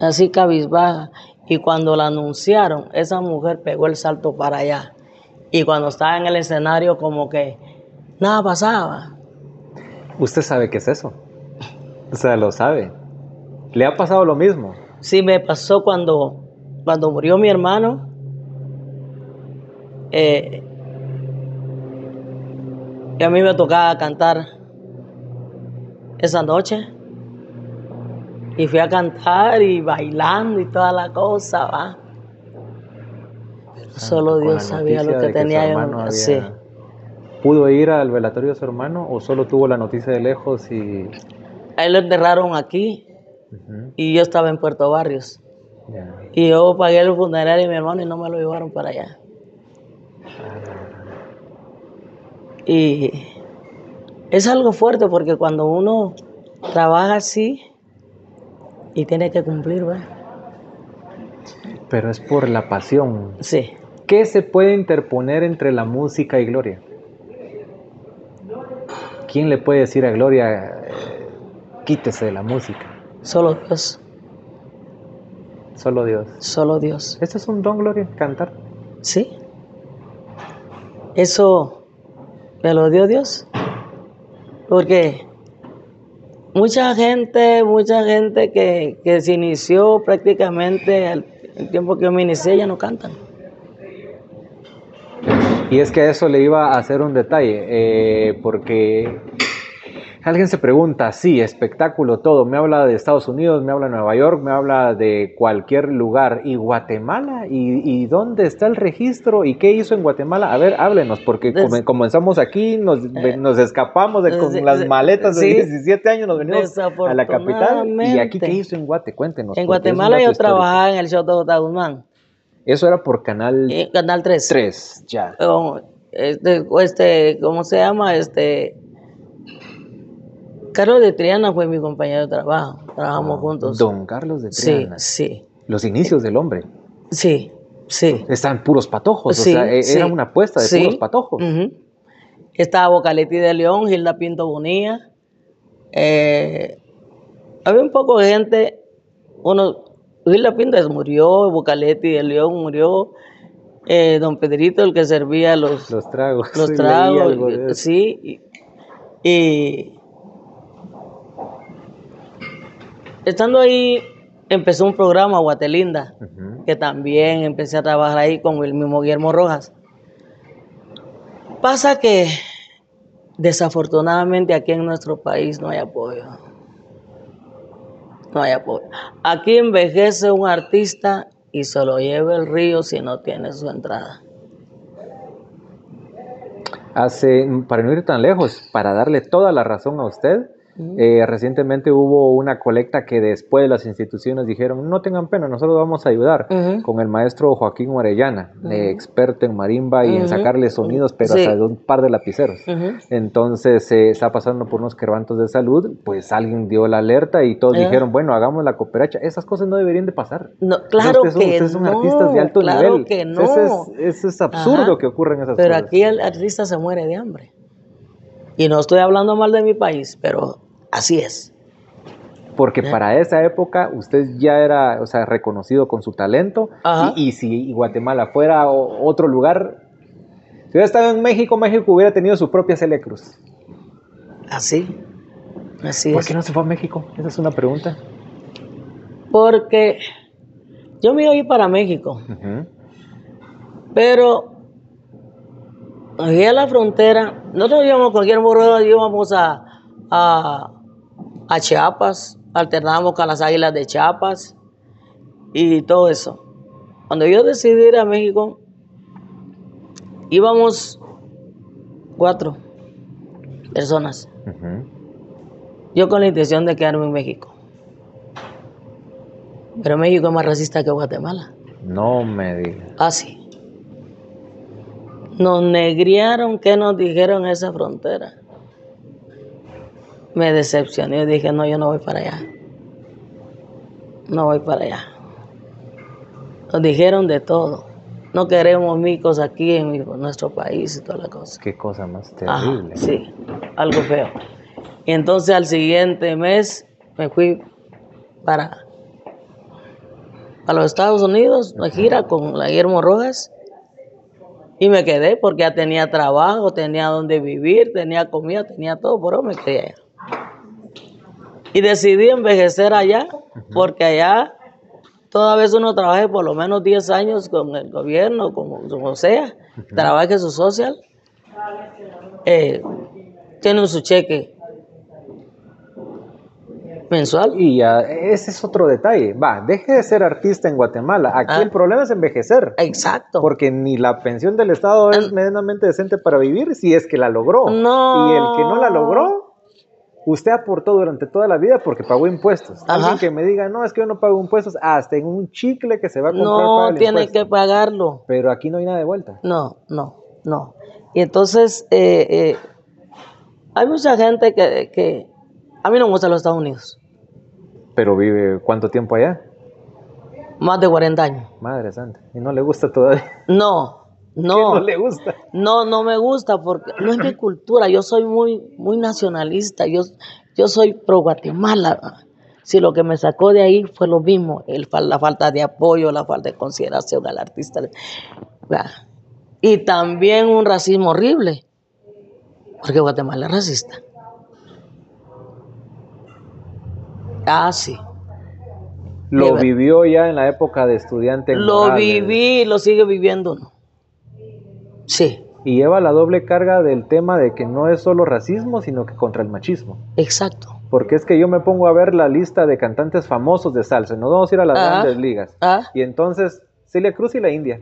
así cabizbaja, y cuando la anunciaron, esa mujer pegó el salto para allá, y cuando estaba en el escenario como que nada pasaba. ¿Usted sabe qué es eso? O sea, lo sabe. ¿Le ha pasado lo mismo? Sí, me pasó cuando, cuando murió mi hermano. Eh, y a mí me tocaba cantar esa noche. Y fui a cantar y bailando y toda la cosa, va. Solo Con Dios sabía lo que tenía yo. había- Sí. ¿Pudo ir al velatorio de su hermano o solo tuvo la noticia de lejos y... A él lo enterraron aquí y yo estaba en Puerto Barrios. Y yo pagué el funerario de mi hermano y no me lo llevaron para allá. Y es algo fuerte porque cuando uno trabaja así y tiene que cumplir, ¿verdad? Pero es por la pasión. Sí, ¿Qué se puede interponer entre la música y Gloria? ¿Quién le puede decir a Gloria, eh, quítese de la música? solo Dios, Solo Dios. solo Dios. ¿Este es un don, Gloria? ¿Cantar? Sí. Eso me lo dio Dios. Porque mucha gente, mucha gente que, que se inició prácticamente al el tiempo que yo me inicié, ya no cantan. Y es que a eso le iba a hacer un detalle, eh, porque alguien se pregunta, sí, espectáculo, todo, me habla de Estados Unidos, me habla de Nueva York, me habla de cualquier lugar, ¿y Guatemala? ¿Y, y dónde está el registro? ¿Y qué hizo en Guatemala? A ver, háblenos, porque comenzamos aquí, nos, Eh, nos escapamos de, con sí, las maletas de sí. 17 años, nos venimos a la capital. ¿Y aquí qué hizo en Guate? Cuéntenos. En Guatemala yo trabajaba en el show de. Guzmán, Eso era por Canal en Canal 3. 3, ya. Oh, Este, este, ¿cómo se llama? Este, Carlos de Triana fue mi compañero de trabajo. Trabajamos juntos. Don Carlos de Sí, Triana. sí, Los inicios del hombre. sí, sí. Están puros patojos. Sí, o sea, e- sí. era una apuesta de Sí. puros patojos. Estaba Vocaletti de León, Gilda Pinto Bonilla. Eh, había un poco de gente. Uno, Gilda Pinto murió, Vocaletti de León murió. eh, don Pedrito, el que servía los, Los tragos. los sí, tragos, sí. Y, y estando ahí, empezó un programa, Guatelinda, que también empecé a trabajar ahí con el mismo Guillermo Rojas. Pasa que desafortunadamente aquí en nuestro país no hay apoyo. No hay apoyo. Aquí envejece un artista y se lo lleva el río si no tiene su entrada. Hace, para no ir tan lejos, para darle toda la razón a usted, eh, recientemente hubo una colecta que después las instituciones dijeron, no tengan pena, nosotros vamos a ayudar con el maestro Joaquín Orellana, eh, experto en marimba y en sacarle sonidos, pero Sí. hasta de un par de lapiceros. Entonces se está pasando por unos quebrantos de salud, pues alguien dio la alerta y todos dijeron, bueno, hagamos la cooperacha. Esas cosas no deberían de pasar. No, claro Ustedes que ustedes son no, artistas de alto claro nivel. que no. Eso es, eso es absurdo Ajá. que ocurran esas Pero cosas. aquí el artista se muere de hambre. Y no estoy hablando mal de mi país, pero así es. Porque para esa época usted ya era, o sea, reconocido con su talento. Y, y si Guatemala fuera o- otro lugar, si hubiera estado en México, México hubiera tenido su propia Celia Cruz. Así. Así ¿Por es. qué no se fue a México? Esa es una pregunta. Porque yo me iba a ir para México, pero allí a la frontera, nosotros íbamos con Guillermo Rueda, íbamos a, a, a Chiapas, alternábamos con las águilas de Chiapas y todo eso. Cuando yo decidí ir a México, íbamos cuatro personas. Yo con la intención de quedarme en México. Pero México es más racista que Guatemala. No me diga. Ah, sí. Nos negriaron que nos dijeron esa frontera. Me decepcioné y dije, no, yo no voy para allá. no voy para allá. Nos dijeron de todo. No queremos micos aquí en mi- nuestro país y toda la cosa. Qué cosa más Ajá, terrible. sí, algo feo. Y entonces al siguiente mes me fui para, para los Estados Unidos, una gira con la Guillermo Rojas. Y me quedé porque ya tenía trabajo, tenía donde vivir, tenía comida, tenía todo, pero me quedé allá. Y decidí envejecer allá, porque allá toda vez uno trabaje por lo menos 10 años con el gobierno, como, sea, trabaje su social, eh, tienen su cheque mensual. Y ya, ese es otro detalle. Va, deje de ser artista en Guatemala. Aquí Ah. el problema es envejecer. Exacto. Porque ni la pensión del Estado es medianamente decente para vivir si es que la logró. No. Y el que no la logró, usted aportó durante toda la vida porque pagó impuestos. Ajá. Alguien que me diga, no, es que yo no pago impuestos, hasta en un chicle que se va a comprar paga No el tiene impuesto. que pagarlo. Pero aquí no hay nada de vuelta. No, no, no. Y entonces, eh, eh, hay mucha gente que, que... A mí no me gustan los Estados Unidos. Pero vive cuánto tiempo allá? Más de 40 años. Madre santa. Y no le gusta todavía. No, ¿Qué no. no le gusta. No, no me gusta porque no es mi cultura. Yo soy muy, muy nacionalista. Yo, yo soy pro Guatemala. Si lo que me sacó de ahí fue lo mismo, el, la falta de apoyo, la falta de consideración al artista. Vea. Y también un racismo horrible, porque Guatemala es racista. Ah, sí. Lo vivió ya en la época de estudiante. en Lo Morales. viví y lo sigue viviendo. Sí, Y lleva la doble carga del tema de que no es solo racismo, sino que contra el machismo. exacto. Porque es que yo me pongo a ver la lista de cantantes famosos de salsa. Nos vamos a ir a las Ah. grandes ligas. Ah, Y entonces, Celia Cruz y la India.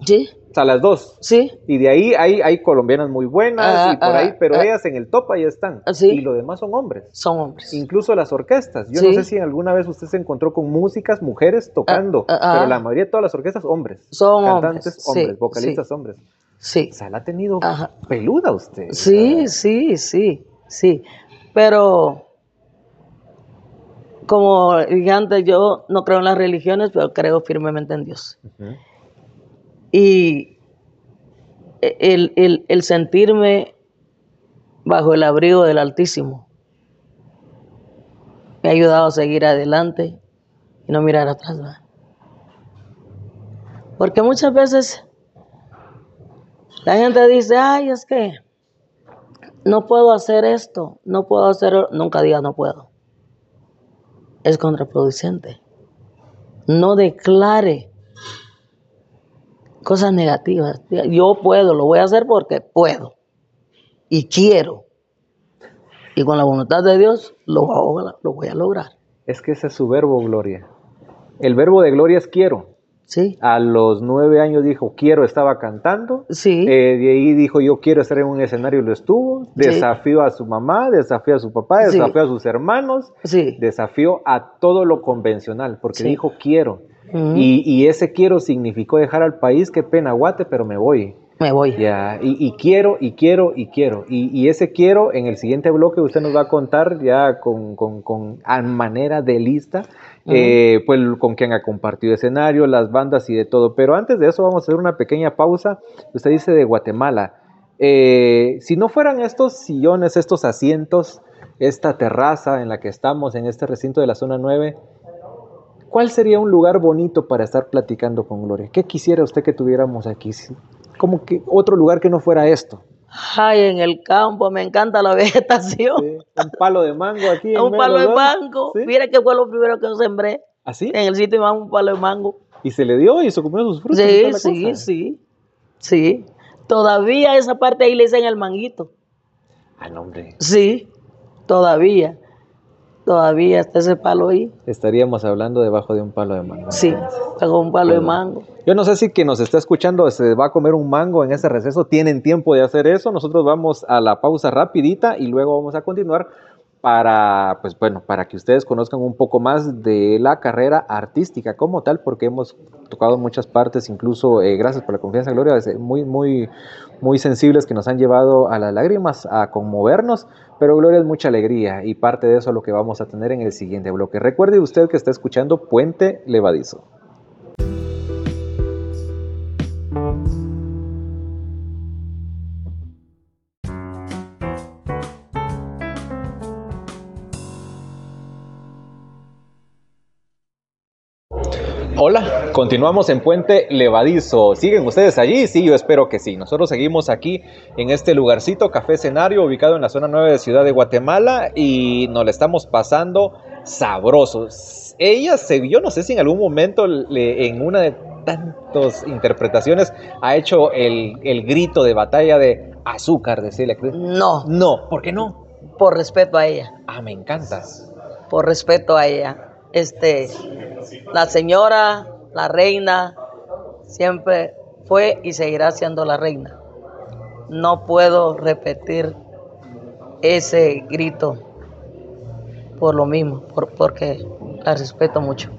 sí, O sea, las dos. sí. Y de ahí hay, hay colombianas muy buenas Ah, y por ah, ahí, pero ellas en el top ahí están. Sí. Y lo demás son hombres. Son hombres. Incluso las orquestas. Yo Sí. no sé si alguna vez usted se encontró con músicas, mujeres tocando, pero la mayoría de todas las orquestas, hombres. Son Cantantes, hombres, vocalistas, hombres. Sí, O sea, la ha tenido Ajá. peluda usted. sí, sí, sí, sí. Pero, como dije antes, yo no creo en las religiones, pero creo firmemente en Dios. Y el, el- el sentirme bajo el abrigo del Altísimo me ha ayudado a seguir adelante y no mirar atrás. ¿verdad? Porque muchas veces la gente dice, ay, es que no puedo hacer esto, no puedo hacer, nunca diga no puedo. Es contraproducente. No declare cosas negativas. Yo puedo, lo voy a hacer porque puedo y quiero. Y con la voluntad de Dios lo, lo voy a lograr. Es que ese es su verbo, Gloria. El verbo de Gloria es quiero. ¿Sí? A los nueve años dijo quiero, estaba cantando. Sí. Eh, de ahí dijo yo quiero estar en un escenario y lo estuvo. Sí. Desafió a su mamá, desafió a su papá, Sí. desafió a sus hermanos, sí. desafió a todo lo convencional, porque dijo quiero. Ujú. y, y ese quiero significó dejar al país, qué pena, guate, pero me voy. Me voy. Ya, y, y quiero, y quiero, y quiero. Y, y ese quiero, en el siguiente bloque usted nos va a contar ya con, con, con a manera de lista, pues con quien ha compartido escenario, las bandas y de todo. Pero antes de eso vamos a hacer una pequeña pausa. Usted dice de Guatemala. Eh, si no fueran estos sillones, estos asientos, esta terraza en la que estamos, en este recinto de la zona 9, ¿cuál sería un lugar bonito para estar platicando con Gloria? ¿Qué quisiera usted que tuviéramos aquí? Como que otro lugar que no fuera esto. Ay, en el campo, me encanta la vegetación. Sí, Un palo de mango aquí. en Un palo de mango. Sí. Mira que fue lo primero que yo sembré. ¿Así? En el sitio de un palo de mango. Y se le dio y se comió sus frutos. Sí, sí, cosa. sí. Sí. Todavía esa parte ahí le dicen el manguito. Ah, no, hombre. Sí, todavía. Todavía está ese palo ahí. Estaríamos hablando debajo de un palo de mango. Sí, con un palo de mango. Yo no sé si quien nos está escuchando se va a comer un mango en ese receso. Tienen tiempo de hacer eso. Nosotros vamos a la pausa rapidita y luego vamos a continuar para, pues bueno, para que ustedes conozcan un poco más de la carrera artística como tal, porque hemos tocado muchas partes, incluso eh, gracias por la confianza, Gloria, muy, muy, muy sensibles que nos han llevado a las lágrimas, a conmovernos, pero Gloria es mucha alegría y parte de eso es lo que vamos a tener en el siguiente bloque. Recuerde usted que está escuchando Puente Levadizo. Hola, continuamos en Puente Levadizo. ¿Siguen ustedes allí? Sí, yo espero que sí. Nosotros seguimos aquí en este lugarcito, Café Escenario, ubicado en la zona 9 de Ciudad de Guatemala y nos le estamos pasando sabrosos. Ella se vio, no sé si en algún momento en una de tantas interpretaciones ha hecho el, grito de batalla de azúcar de Celia Cruz. No. No, ¿por qué no? Por respeto a ella. Ah, me encanta. Por respeto a ella. Este, la señora, la reina, siempre fue y seguirá siendo la reina. No puedo repetir ese grito por lo mismo, porque la respeto mucho.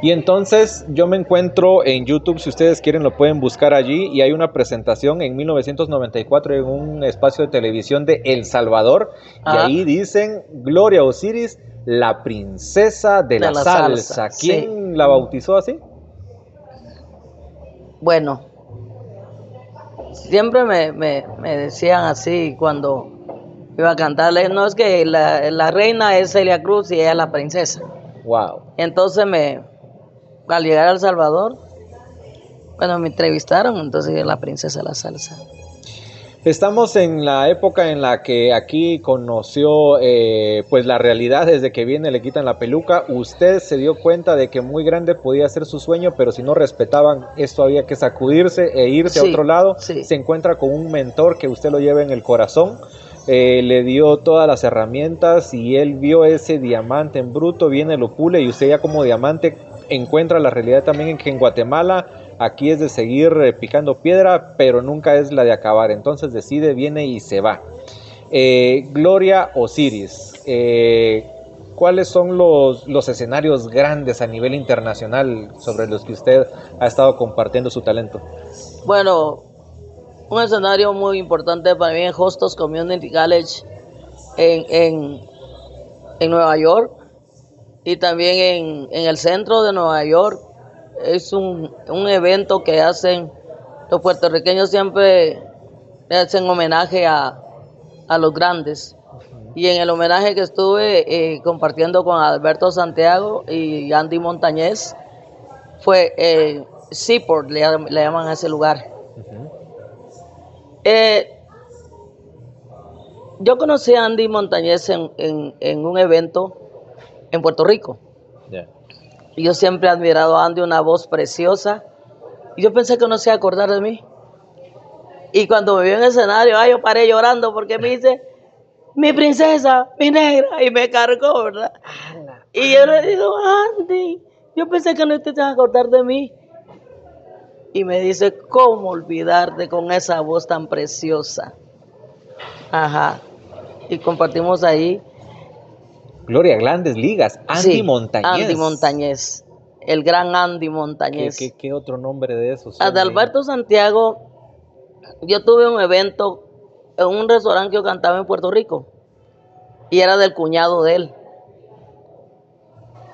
Y entonces yo me encuentro en YouTube, si ustedes quieren lo pueden buscar allí, y hay una presentación en 1994 en un espacio de televisión de El Salvador, y ah. ahí dicen Gloria Osiris la princesa de, la, salsa. ¿Quién la bautizó así? Bueno, siempre me, decían así cuando iba a cantarle, no es que la, reina es Celia Cruz y ella es la princesa. Wow. Entonces me, al llegar a El Salvador, bueno, me entrevistaron, entonces la princesa de la salsa. Estamos en la época en la que aquí conoció eh, pues la realidad desde que viene le quitan la peluca. Usted se dio cuenta de que muy grande podía ser su sueño, pero si no respetaban esto había que sacudirse e irse a otro lado. Se encuentra con un mentor que usted lo lleva en el corazón. Eh, le dio todas las herramientas y él vio ese diamante en bruto, viene, lo pule y usted ya como diamante encuentra la realidad también en que en Guatemala aquí es de seguir eh, picando piedra, pero nunca es la de acabar. Entonces decide, viene y se va. Eh, Gloria Osiris, eh, ¿cuáles son los, los, escenarios grandes a nivel internacional sobre los que usted ha estado compartiendo su talento? Bueno, un escenario muy importante para mí en Hostos Community College en, en, en Nueva York y también en, en el centro de Nueva York es un, evento que hacen, los puertorriqueños siempre hacen homenaje a, los grandes. Y en el homenaje que estuve eh, compartiendo con Alberto Santiago y Andy Montañez, fue eh, Seaport, le, llaman a ese lugar. Eh, yo conocí a Andy Montañez en, en, un evento en Puerto Rico. Yo siempre he admirado a Andy, una voz preciosa. Y yo pensé que no se iba a acordar de mí. Y cuando me vio en el escenario, ay, yo paré llorando porque me dice, mi princesa, mi negra, y me cargó, ¿verdad? Y yo le digo, Andy, yo pensé que no te ibas a acordar de mí. Y me dice, ¿cómo olvidarte con esa voz tan preciosa? Ajá. Y compartimos ahí Gloria Grandes Ligas, Andy Montañez. Andy Montañez, el gran Andy Montañez. ¿Qué, otro nombre de esos? Adalberto Santiago, yo tuve un evento en un restaurante que yo cantaba en Puerto Rico y era del cuñado de él.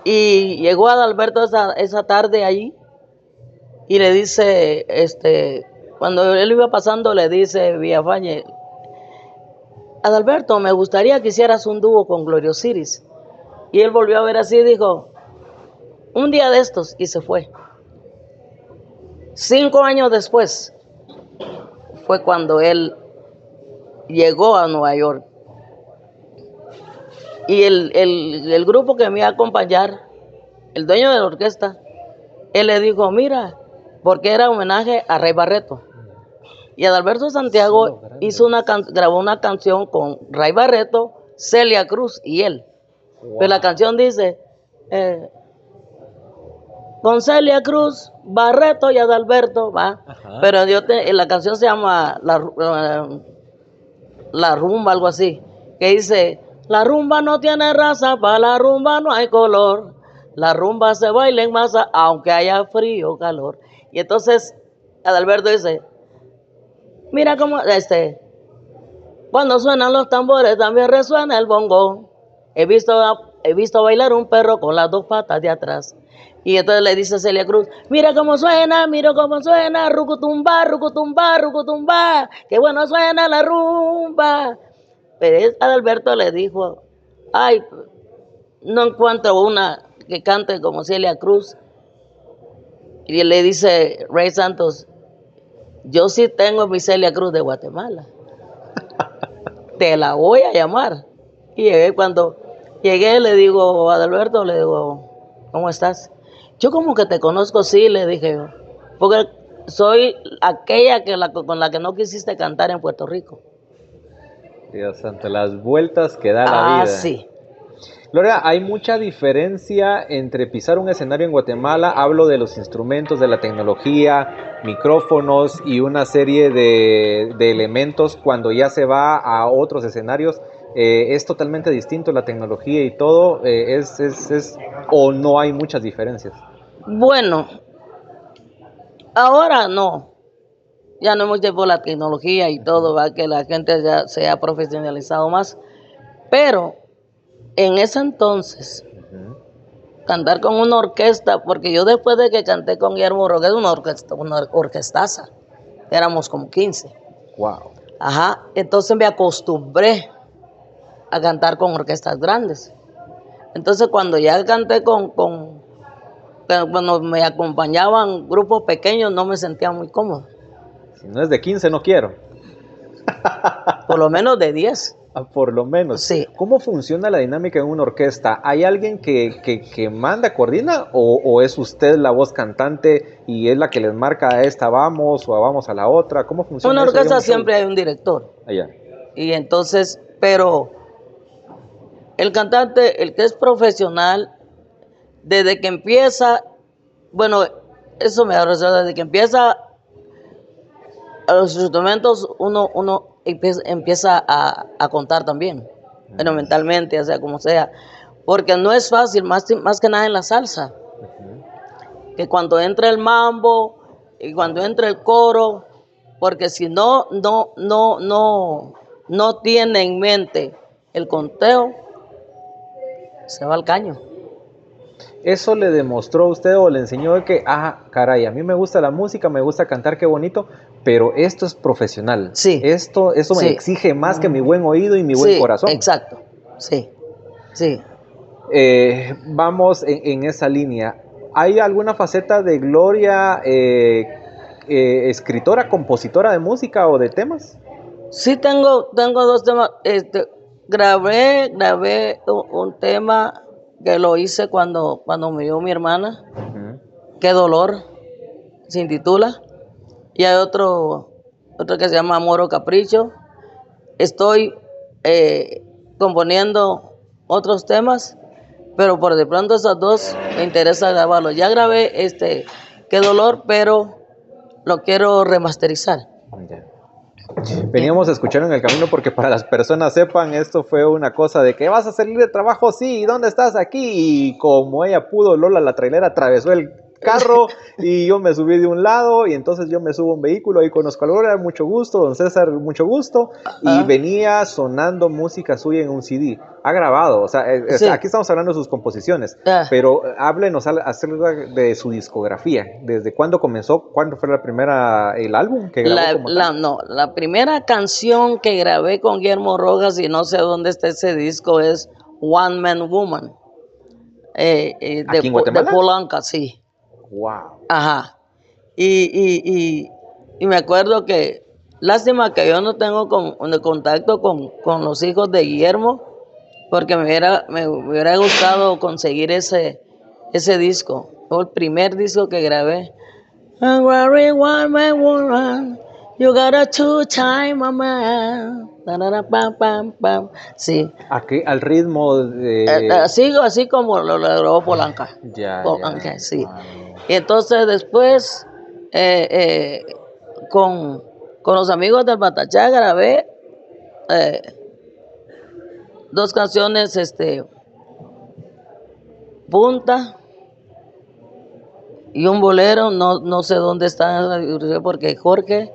Y llegó Adalberto esa, esa tarde allí y le dice, este, cuando él iba pasando, le dice Villafañe, Adalberto, me gustaría que hicieras un dúo con Gloria Osiris. Y él volvió a ver así y dijo, un día de estos, y se fue. Cinco años después fue cuando él llegó a Nueva York. Y el, el, grupo que me iba a acompañar, el dueño de la orquesta, él le dijo, mira, porque era homenaje a Rey Barreto. Y Adalberto Santiago hizo una grabó una canción con Ray Barreto, Celia Cruz y él. Pero la canción dice, eh, con Celia Cruz, Barreto y Adalberto, va. Pero yo la canción se llama la, la, Rumba, algo así, que dice, La rumba no tiene raza, para la rumba no hay color. La rumba se baila en masa, aunque haya frío o calor. Y entonces Adalberto dice, mira cómo, este, cuando suenan los tambores también resuena el bongo. He visto, he visto bailar un perro con las dos patas de atrás. Y entonces le dice Celia Cruz, mira cómo suena, mira cómo suena, rucutumba, rucutumba, rucutumba, qué bueno suena la rumba. Pero Adalberto le dijo, ay, no encuentro una que cante como Celia Cruz. Y le dice Rey Santos, yo sí tengo mi Celia Cruz de Guatemala. Te la voy a llamar. Y llegué cuando llegué, le digo a Adalberto, le digo, ¿cómo estás? Yo como que te conozco, sí, le dije yo. Porque soy aquella que con la que no quisiste cantar en Puerto Rico. Dios santo, las vueltas que da la ah, vida. Ah, sí. Gloria, hay mucha diferencia entre pisar un escenario en Guatemala, hablo de los instrumentos, de la tecnología, micrófonos y una serie de, elementos cuando ya se va a otros escenarios. Eh, es totalmente distinto la tecnología y todo, eh, es, es, es, o no hay muchas diferencias. Bueno, ahora no. Ya no hemos llevado la tecnología y todo, va que la gente ya se ha profesionalizado más. Pero en ese entonces, cantar con una orquesta, porque yo después de que canté con Guillermo Roguez, una orquesta, una orquestaza, éramos como 15. Wow. Ajá, entonces me acostumbré a cantar con orquestas grandes. Entonces cuando ya canté con, con cuando me acompañaban grupos pequeños no me sentía muy cómodo. Si no es de 15 no quiero. Por lo menos de 10. Ah, por lo menos. Sí. ¿Cómo funciona la dinámica en una orquesta? ¿Hay alguien que, que, manda, coordina o, es usted la voz cantante y es la que les marca a esta vamos o a vamos a la otra? ¿Cómo funciona? En una orquesta siempre hay un director. Allá. Y entonces, pero el cantante, el que es profesional, desde que empieza, bueno, eso me da razón, desde que empieza a los instrumentos, uno, uno empieza a, contar también, pero mentalmente, o sea, como sea. Porque no es fácil, más, más que nada en la salsa. Que cuando entra el mambo y cuando entra el coro, porque si no, no, no, no, no tiene en mente el conteo, se va al caño. ¿Eso le demostró a usted o le enseñó que, ah, caray, a mí me gusta la música, me gusta cantar, qué bonito, pero esto es profesional? Sí. Esto, eso me exige más que mi buen oído y mi buen corazón. Exacto, sí, sí. Eh, vamos en, esa línea. ¿Hay alguna faceta de Gloria, eh, eh, escritora, compositora de música o de temas? Sí, tengo, tengo dos temas. Este, grabé, grabé un tema que lo hice cuando, cuando murió mi hermana. Qué dolor, se intitula. Y hay otro, otro que se llama Amor o Capricho. Estoy eh, componiendo otros temas, pero por de pronto esos dos me interesa grabarlos. Ya grabé este Qué dolor, pero lo quiero remasterizar. Veníamos a escuchar en el camino porque para las personas sepan, esto fue una cosa de que vas a salir de trabajo, sí, ¿dónde estás aquí? Y como ella pudo, Lola la trailera atravesó el carro y yo me subí de un lado y entonces yo me subo a un vehículo y conozco a Gloria, mucho gusto, don César, mucho gusto, y venía sonando música suya en un CD. Ha grabado, o sea, aquí estamos hablando de sus composiciones, ah. pero háblenos acerca de su discografía. ¿Desde cuándo comenzó? ¿Cuándo fue la primera, el álbum que grabó? La, no, la primera canción que grabé con Guillermo Rojas y no sé dónde está ese disco es One Man Woman. Eh, eh, de, de Polanca, sí. Wow. Ajá. Y, me acuerdo que, lástima que yo no tengo con, contacto con, los hijos de Guillermo, porque me hubiera, me hubiera gustado conseguir ese, ese disco. Fue el primer disco que grabé. You got a two time man. Sí. Aquí al ritmo de. Eh, así, así como lo grabó Polanca. Ya. Polanca, sí. Y entonces después, eh, eh, con, los amigos del Batachá grabé eh, dos canciones, este, Punta y un bolero, no, no sé dónde está, porque Jorge,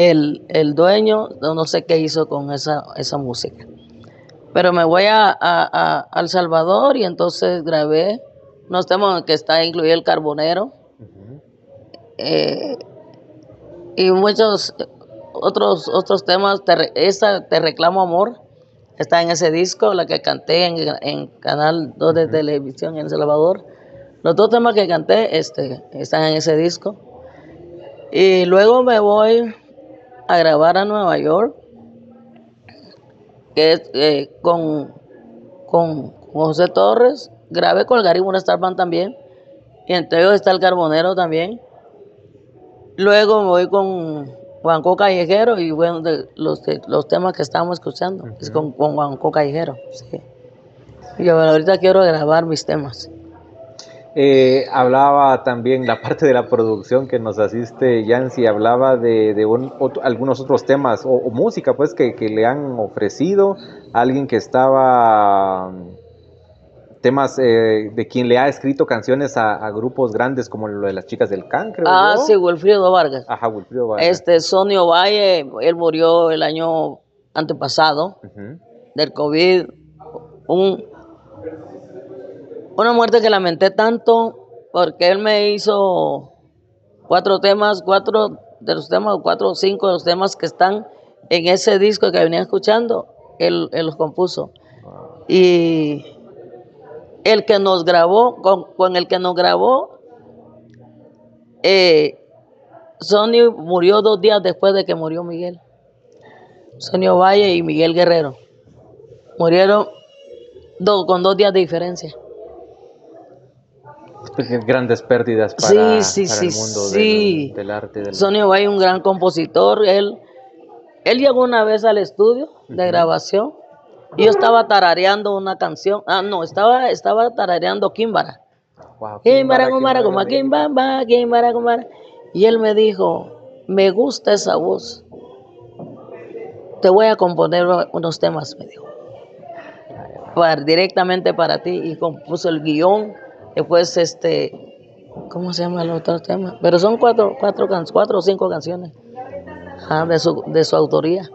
el, el dueño, no, sé qué hizo con esa, esa música. Pero me voy a, a, a, El Salvador y entonces grabé unos temas que está incluido el carbonero. Eh, y muchos otros otros temas te, esa te reclamo amor está en ese disco la que canté en, en canal 2 de televisión en El Salvador los dos temas que canté este están en ese disco y luego me voy a grabar a Nueva York que es eh, con, con José Torres grabé con el Gary Star Band también y entre ellos está el Carbonero también luego me voy con Juanco Callejero y bueno, de los, los temas que estábamos escuchando, es con, con Juanco Callejero. Sí. Y yo ahorita quiero grabar mis temas. Eh, hablaba también la parte de la producción que nos asiste Yancy, hablaba de, de algunos otros temas o, música pues que, que, le han ofrecido, alguien que estaba temas eh, de quien le ha escrito canciones a, grupos grandes como lo de las chicas del cancro. Ah, sí, Wilfrido Vargas. Ajá, Wilfrido Vargas. Este, Sonio Valle, él murió el año antepasado del COVID. Un, una muerte que lamenté tanto porque él me hizo cuatro temas, cuatro de los temas, cuatro o cinco de los temas que están en ese disco que venía escuchando, él, él los compuso. Y el que nos grabó, con, el que nos grabó, eh, Sonio murió dos días después de que murió Miguel. Sonio Valle y Miguel Guerrero. Murieron con dos días de diferencia. Grandes pérdidas para, el mundo del, arte. Sonio Valle, un gran compositor. Él, él llegó una vez al estudio de grabación y yo estaba tarareando una canción. Ah, no, estaba, estaba tarareando Kimbara. Wow, Kimbara, Kimbara, Kimbara, Kimbara, Kimbara. Y él me dijo, me gusta esa voz. Te voy a componer unos temas, me dijo. Para, directamente para ti. Y compuso el guion. Después, este, ¿cómo se llama el otro tema? Pero son cuatro, cuatro, cuatro o cinco canciones ah, de, su, de su autoría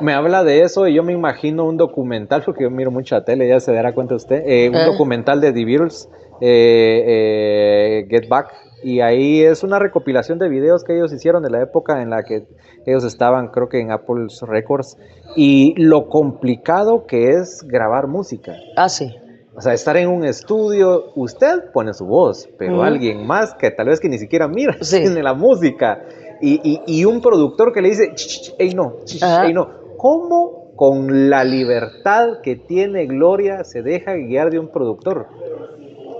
me habla de eso y yo me imagino un documental, porque yo miro mucha tele, ya se dará cuenta usted, eh, un documental de The Beatles, eh, eh, Get Back, y ahí es una recopilación de videos que ellos hicieron de la época en la que ellos estaban, creo que en Apple Records, y lo complicado que es grabar música. Ah, sí. O sea, estar en un estudio, usted pone su voz, pero alguien más que tal vez que ni siquiera mira tiene la música. Y, y, un productor que le dice, ey no, ey no, ¿Cómo con la libertad que tiene Gloria se deja guiar de un productor?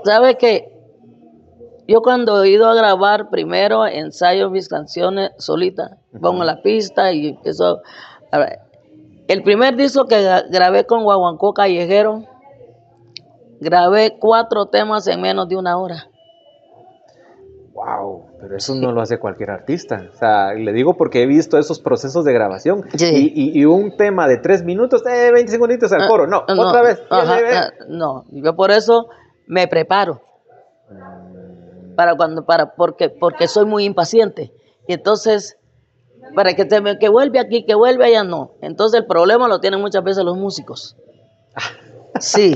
¿Sabe que yo cuando he ido a grabar primero ensayo mis canciones solita, pongo la pista y eso. El primer disco que grabé con Guaguancó Callejero, grabé cuatro temas en menos de una hora. Wow, pero eso no lo hace cualquier artista. O sea, le digo porque he visto esos procesos de grabación. Y, un tema de tres minutos, eh, 20 segunditos al ah, coro. No, otra vez. Ah, no, yo por eso me preparo. Para cuando, para, porque, porque soy muy impaciente. Y entonces, para que, te, que vuelve aquí, que vuelve allá, no. Entonces el problema lo tienen muchas veces los músicos. Sí,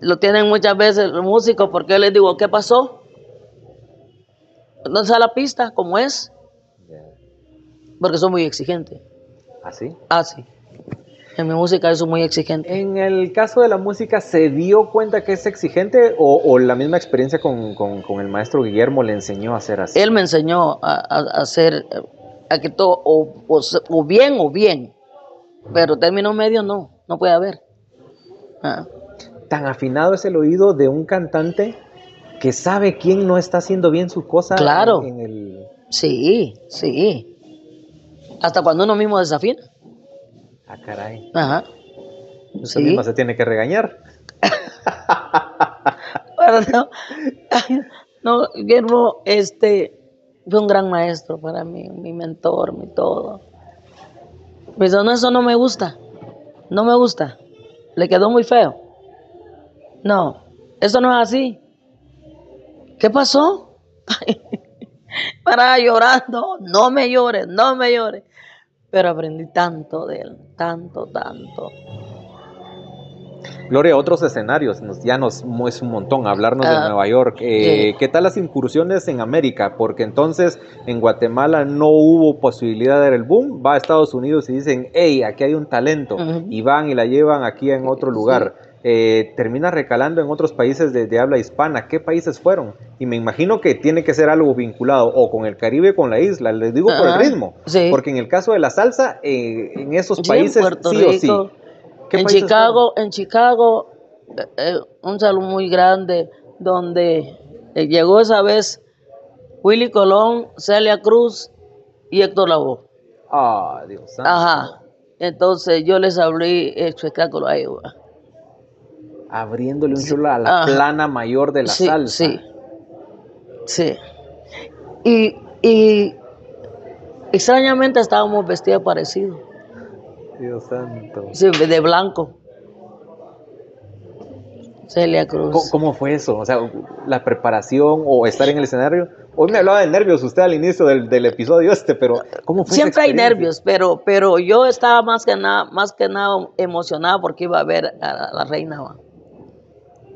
lo tienen muchas veces los músicos porque yo les digo, ¿qué pasó? no está la pista como es. Porque soy muy exigente. ¿Ah, sí? Ah. En mi música eso es muy exigente. En el caso de la música, ¿se dio cuenta que es exigente o, la misma experiencia con, el maestro Guillermo le enseñó a hacer así? Él me enseñó a, hacer, a que todo, o, bien o bien, pero término medio no, no puede haber. Ah. ¿Tan afinado es el oído de un cantante que sabe quién no está haciendo bien su cosa claro. en, el... Sí, sí. Hasta cuando uno mismo desafina. Ah, caray. Ajá. Usted mismo se tiene que regañar. no, no, Guillermo, este, fue un gran maestro para mí, mi mentor, mi todo. Pues no, eso no me gusta. No me gusta. le quedó muy feo. No, eso no es así. ¿Qué pasó? Para llorando, no me llores, no me llores. Pero aprendí tanto de él, tanto, tanto. Gloria, otros escenarios, nos, ya nos es un montón hablarnos de Ah, Nueva York. Eh. ¿Qué tal las incursiones en América? Porque entonces en Guatemala no hubo posibilidad de dar el boom. Va a Estados Unidos y dicen, hey, aquí hay un talento. Y van y la llevan aquí en otro lugar. Eh, termina recalando en otros países de, de habla hispana. ¿Qué países fueron? Y me imagino que tiene que ser algo vinculado o con el Caribe o con la isla. Les digo por el ritmo. sí. Porque en el caso de la salsa, eh, en esos Sí, países sí o sí. Rico, ¿Qué En Chicago, en Chicago, eh, un salón muy grande donde eh, llegó esa vez Willy Colón, Celia Cruz y Héctor Lavoe. Ah, Dios santo. Ajá. Entonces yo les abrí el espectáculo ahí. va. Abriéndole un chulo a la Ajá. plana mayor de la sí, salsa. Sí. Sí. Y, y extrañamente estábamos vestidos parecidos. Dios santo. Sí, de blanco. Celia ¿Cómo, Cruz. cómo fue eso? O sea, la preparación o estar en el escenario. Hoy me hablaba de nervios usted al inicio del, del episodio este, pero ¿cómo fue Siempre hay nervios, pero, pero yo estaba más que nada, más que nada emocionada porque iba a ver a la, la reina.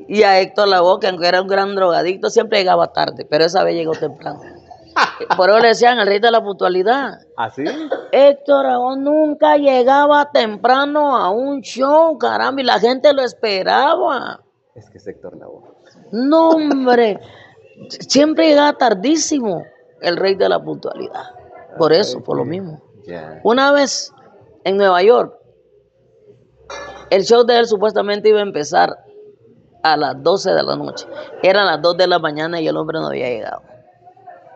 Y a Héctor Lavoe, que aunque era un gran drogadicto, siempre llegaba tarde, pero esa vez llegó temprano. Por eso le decían el rey de la puntualidad. ¿Así? Héctor Lavoe nunca llegaba temprano a un show, caramba, y la gente lo esperaba. Es que es Héctor Lavoe. No, hombre, siempre llegaba tardísimo el rey de la puntualidad. Por eso, por lo mismo. Una vez en Nueva York, el show de él supuestamente iba a empezar a las 12 de la noche. Eran las 2 de la mañana y el hombre no había llegado.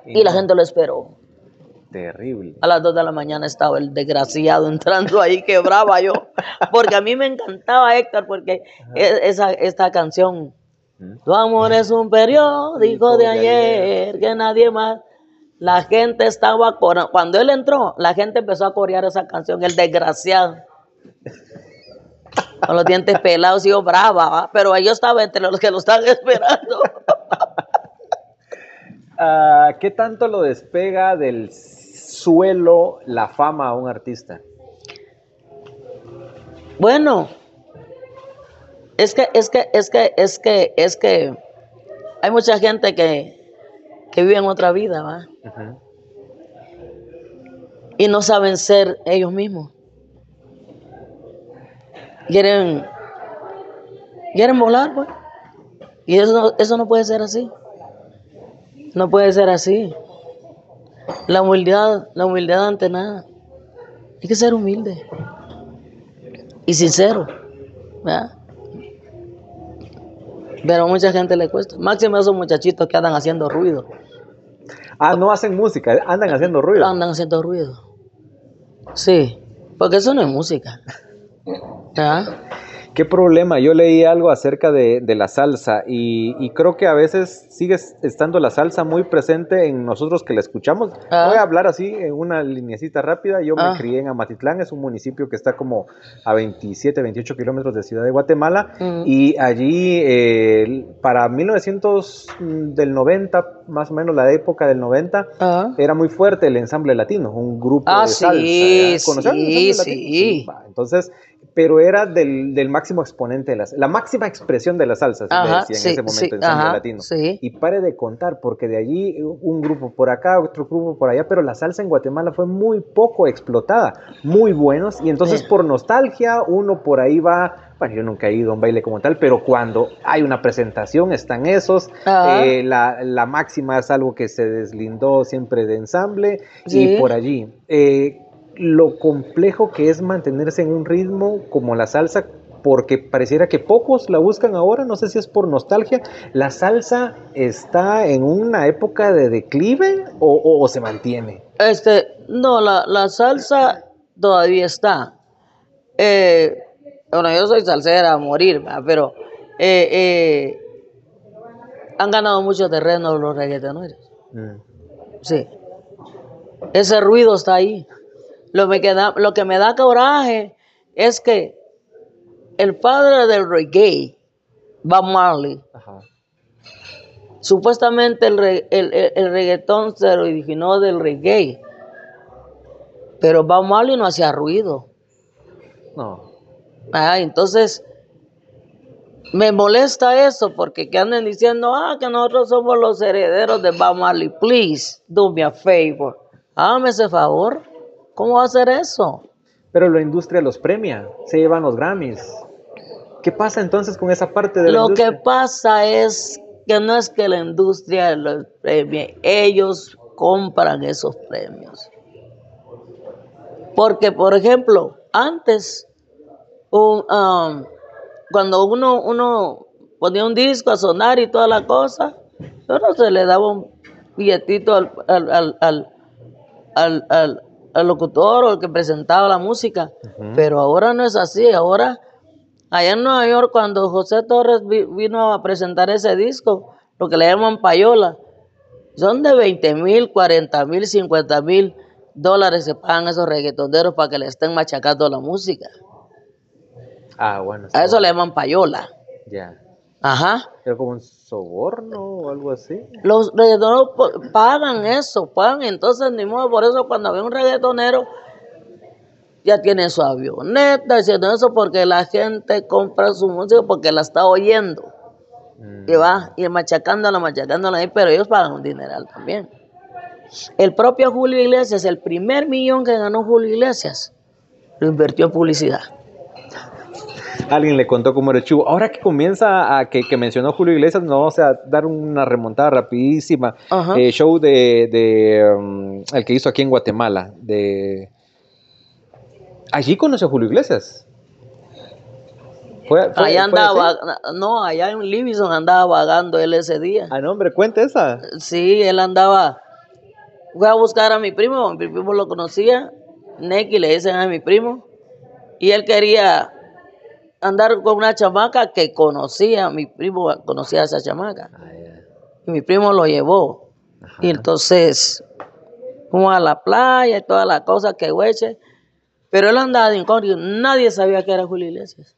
Y la gente lo esperó. Terrible. A las 2 de la mañana estaba el desgraciado entrando ahí, quebraba yo. Porque a mí me encantaba Héctor, porque e- esa, esta canción. Tu amor es un periódico de de ayer, que nadie más. La gente estaba. Cuando él entró, la gente empezó a corear esa canción, el desgraciado. Con los dientes pelados y yo brava, ¿va? pero yo estaba entre los que lo estaban esperando. Ah, ¿Qué tanto lo despega del suelo la fama a un artista? Bueno, es que, es que, es que, es que, es que hay mucha gente que, que vive en otra vida, ¿va? Y no saben ser ellos mismos. Quieren, quieren volar, pues. Y eso, no- eso no puede ser así. No puede ser así. La humildad, la humildad ante nada. Hay que ser humilde. Y sincero. ¿verdad? Pero a mucha gente le cuesta. Máximo esos muchachitos que andan haciendo ruido. Ah, no hacen música, andan haciendo ruido. Andan haciendo ruido. Sí, porque eso no es música. ¿Verdad? ¿Qué problema? Yo leí algo acerca de, de la salsa y, y creo que a veces sigue estando la salsa muy presente en nosotros que la escuchamos. Ah. Voy a hablar así en una lineecita rápida. Yo Ah. me crié en Amatitlán, es un municipio que está como a 27, 28 kilómetros de Ciudad de Guatemala Mm. y allí eh, para 1990, más o menos la época del 90, Ajá. era muy fuerte el ensamble latino, un grupo Ah, de salsa. sí, ¿ya? ¿Conocían el sí, sí. va. Entonces, pero era del, del máximo exponente de la, la máxima expresión de la salsa, se le Ajá, decía en ese momento, sí, ensamble ajá, latino. sí. Y pare de contar, porque de allí un grupo por acá, otro grupo por allá, pero la salsa en Guatemala fue muy poco explotada, muy buenos, y entonces por nostalgia uno por ahí va, bueno, yo nunca he ido a un baile como tal, pero cuando hay una presentación están esos, eh, la, la máxima es algo que se deslindó siempre de ensamble, Sí. y por allí. Eh, lo complejo que es mantenerse en un ritmo como la salsa, porque pareciera que pocos la buscan ahora, no sé si es por nostalgia. ¿La salsa está en una época de declive o, o- o se mantiene? Este, no, la, la salsa todavía está. Eh, bueno, yo soy salsera a morir, pero eh, eh, han ganado mucho terreno los reggaetoneros. Mm. Sí. Ese ruido está ahí. Lo, me queda, lo que me da coraje es que el padre del reggae, Bob Marley, Ajá. supuestamente el, re- el, el- el reggaetón se originó del reggae. Pero Bob Marley no hacía ruido. No. Ah, entonces me molesta eso porque que anden diciendo, ah, que nosotros somos los herederos de Bob Marley. Please, do me a favor. Hágame ese favor. ¿Cómo va a hacer eso? Pero la industria los premia, se llevan los Grammys. ¿Qué pasa entonces con esa parte de la Lo que industria? pasa es que no es que la industria los premie, ellos compran esos premios. Porque, por ejemplo, antes, un, um, cuando uno, uno ponía un disco a sonar y toda la cosa, solo se le daba un billetito al, al, al, al, al locutor o al que presentaba la música. Pero ahora no es así, ahora Allá en Nueva York, cuando José Torres vi- vino a presentar ese disco, lo que le llaman payola, son de 20 mil, 40 mil, 50 mil dólares se pagan esos reggaetoneros para que le estén machacando la música. Ah, bueno. A eso le llaman payola. Ya. Ajá. Era como un soborno o algo así. Los reggaetoneros pagan eso, pagan. Entonces, ni modo, por eso cuando ve un reggaetonero, ya tiene su avioneta, haciendo eso porque la gente compra su música porque la está oyendo. Mm. Y va, y machacándola, machacándola ahí, pero ellos pagan un dineral también. El propio Julio Iglesias, el primer millón que ganó Julio Iglesias, lo invirtió en publicidad. Alguien le contó cómo era el chivo. Ahora que comienza a que, que mencionó Julio Iglesias, nos vamos a dar una remontada rapidísima. Eh, show de, de, um, el que hizo aquí en Guatemala. De... Allí conoció a Julio Iglesias. ¿Fue, fue- allá andaba, no, allá en Livingston andaba vagando él ese día. Ah, no, hombre, cuente esa. Sí, él andaba, fue a buscar a mi primo, mi primo lo conocía, Neki le dicen a mi primo, y él quería andar con una chamaca que conocía, mi primo conocía a esa chamaca. Ah, y mi primo lo llevó. Y entonces fuimos a la playa y todas las cosas que hueche. Pero él andaba de incógnito, nadie sabía que era Julio Iglesias.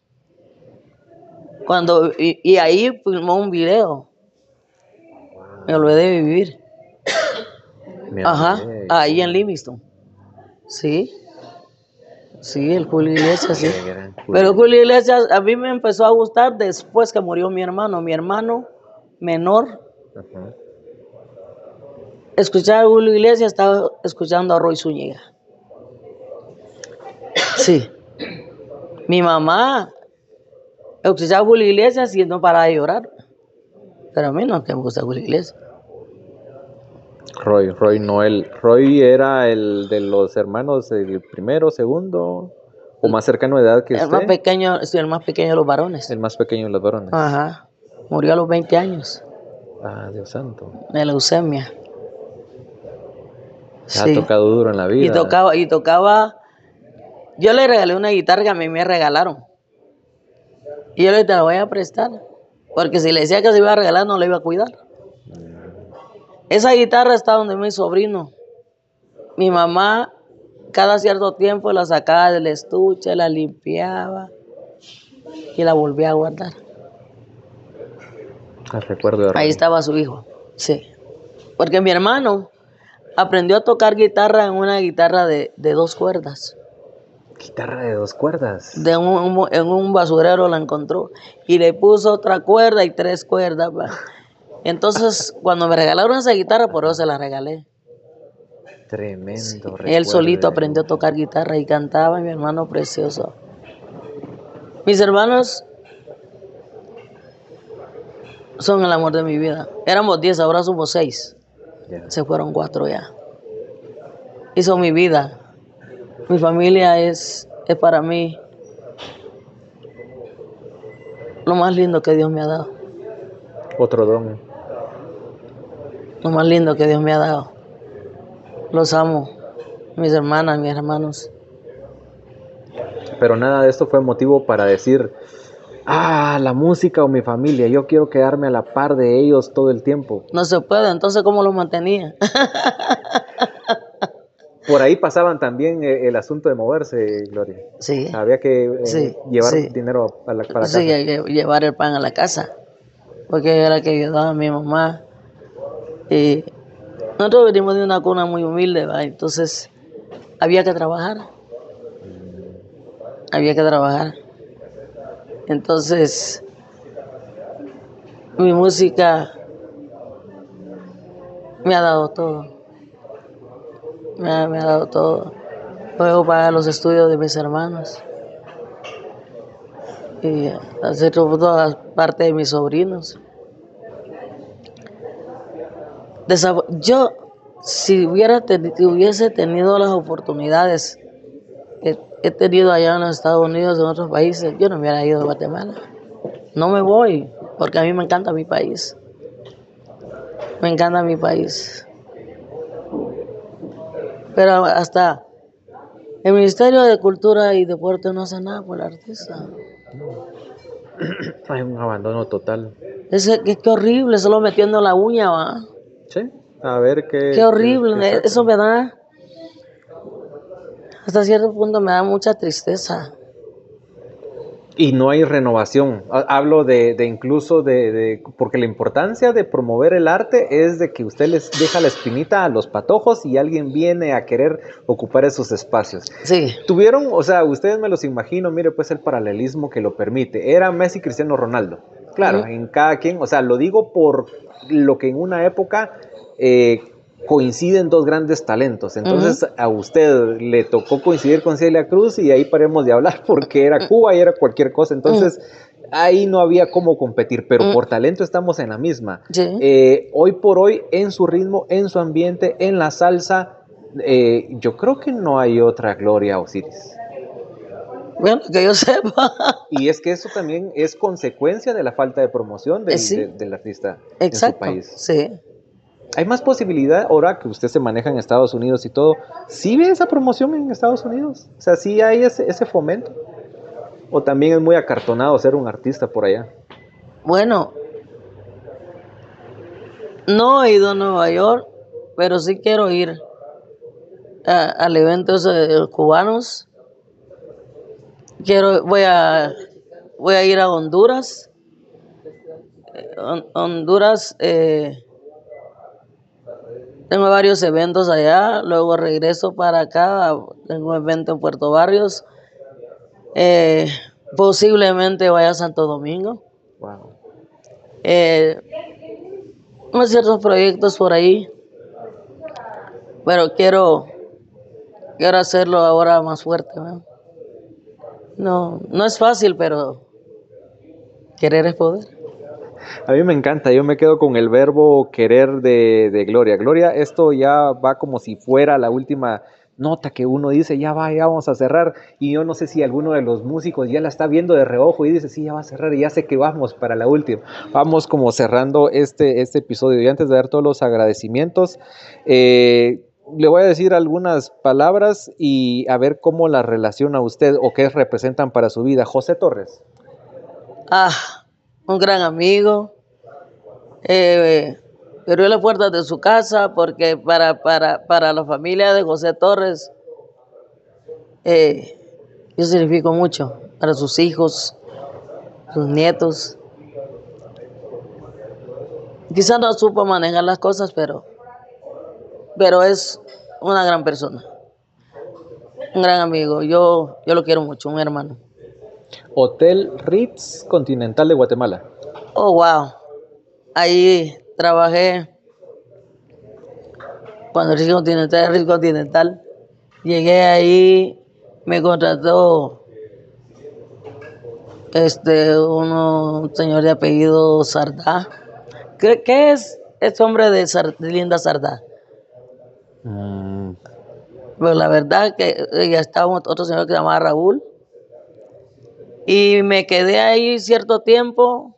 Cuando, y, y ahí filmó un video. Me olvidé de vivir. Ajá, ahí en Livingston. Sí. Sí, el Julio Iglesias, sí. Julio. Pero Julio Iglesias a mí me empezó a gustar después que murió mi hermano. Mi hermano menor escuchaba a Julio Iglesias, estaba escuchando a Roy Zúñiga. Sí. Mi mamá escuchaba a Julio Iglesias y no paraba de llorar. Pero a mí no es que me gusta Julio Iglesias. Roy, Roy Noel. Roy era el de los hermanos, el primero, segundo, o más cercano de edad que El más pequeño, el más pequeño de los varones. El más pequeño de los varones. Ajá. Murió a los 20 años Ah, Dios santo. de leucemia. Ha tocado duro en la vida. Y tocaba, y tocaba. Yo le regalé una guitarra que a mí me regalaron. Y yo le dije, te la voy a prestar. Porque si le decía que se iba a regalar, no la iba a cuidar. Esa guitarra está donde mi sobrino. Mi mamá, cada cierto tiempo, la sacaba del estuche, la limpiaba y la volvía a guardar. Ah, recuerdo de. Ahí estaba su hijo. Sí. Porque mi hermano aprendió a tocar guitarra en una guitarra de, de dos cuerdas. Guitarra de dos cuerdas. De un, en un basurero la encontró y le puso otra cuerda y tres cuerdas. Entonces, cuando me regalaron esa guitarra, por eso se la regalé. Tremendo. Él recuerdo solito aprendió a tocar guitarra y cantaba, mi hermano precioso. Mis hermanos son el amor de mi vida. Éramos diez, ahora somos seis. Se fueron cuatro ya. Y son mi vida. Mi familia es, es para mí lo más lindo que Dios me ha dado. Otro don. Lo más lindo que Dios me ha dado. Los amo. Mis hermanas, mis hermanos. Pero nada de esto fue motivo para decir, ah, la música o mi familia, yo quiero quedarme a la par de ellos todo el tiempo. No se puede, entonces ¿cómo los mantenía? Por ahí pasaban también eh, el asunto de moverse, Gloria. Sí. Había que eh, Sí, llevar sí. dinero para la, para la Sí, casa. que llevar el pan a la casa, porque yo era que ayudaba a mi mamá. Y nosotros venimos de una cuna muy humilde, entonces había que trabajar. Había que trabajar. Entonces, mi música me ha dado todo. Me ha, dado todo. Puedo pagar los estudios de mis hermanos y hacer toda parte de mis sobrinos. Yo, si hubiera si hubiese tenido las oportunidades que he tenido allá en los Estados Unidos, en otros países, yo no me hubiera ido a Guatemala. No me voy, porque a mí me encanta mi país. Me encanta mi país. Pero hasta el Ministerio de Cultura y Deporte no hace nada por el artista. Hay un abandono total. Ese, qué, qué horrible, solo metiendo la uña, va. Sí. A ver qué. Qué horrible, qué- qué saca. eso me da, hasta cierto punto me da mucha tristeza. Y no hay renovación. Ha- Hablo de, de incluso de, de- Porque la importancia de promover el arte es de que usted les deja la espinita a los patojos y alguien viene a querer ocupar esos espacios. Sí, Tuvieron, o sea, ustedes me los imagino, mire pues el paralelismo que lo permite. Era Messi Cristiano Ronaldo. Claro, en cada quien, o sea, lo digo por lo que en una época eh, coinciden dos grandes talentos. Entonces a usted le tocó coincidir con Celia Cruz y ahí paremos de hablar porque era Cuba y era cualquier cosa. Entonces ahí no había cómo competir, pero por talento estamos en la misma. sí. Eh, hoy por hoy, en su ritmo, en su ambiente, en la salsa, eh, yo creo que no hay otra Gloria Osiris. Bueno, que yo sepa. Y es que eso también es consecuencia de la falta de promoción del, Eh, sí. de- del artista en su país. Sí. Hay más posibilidad ahora que usted se maneja en Estados Unidos y todo. ¿Sí ve esa promoción en Estados Unidos? O sea, ¿sí hay ese, ese fomento? ¿O también es muy acartonado ser un artista por allá? Bueno, no he ido a Nueva York, pero sí quiero ir a- al evento de los cubanos. Quiero, voy a, voy a ir a Honduras. Eh, Hon- Honduras, eh, tengo varios eventos allá, luego regreso para acá, tengo un evento en Puerto Barrios. Eh, posiblemente vaya a Santo Domingo. Wow. Eh, unos ciertos proyectos por ahí, pero quiero, quiero hacerlo ahora más fuerte. ¿no? No, no es fácil, pero querer es poder. A mí me encanta, yo me quedo con el verbo querer de, de Gloria. Gloria, esto ya va como si fuera la última nota que uno dice, ya va, ya vamos a cerrar. Y yo no sé si alguno de los músicos ya la está viendo de reojo y dice, sí, ya va a cerrar y ya sé que vamos para la última. Vamos como cerrando este, este episodio. Y antes de dar todos los agradecimientos, eh, le voy a decir algunas palabras y a ver cómo las relaciona usted o qué representan para su vida. José Torres. Ah, un gran amigo. Eh, las puertas de su casa porque para, para, para la familia de José Torres, eh, yo significo mucho para sus hijos, sus nietos. Quizás no supo manejar las cosas, pero, pero es una gran persona, un gran amigo. Yo, yo lo quiero mucho, un hermano. Hotel Ritz Continental de Guatemala. Oh, wow. Ahí trabajé cuando Ritz Continental, Ritz Continental. Llegué ahí, me contrató este uno, un señor de apellido Sardá. ¿Qué, qué es este hombre de, de Linda Sardá? Mm, Pero la verdad que eh, ya estaba otro señor que se llamaba Raúl. Y me quedé ahí cierto tiempo,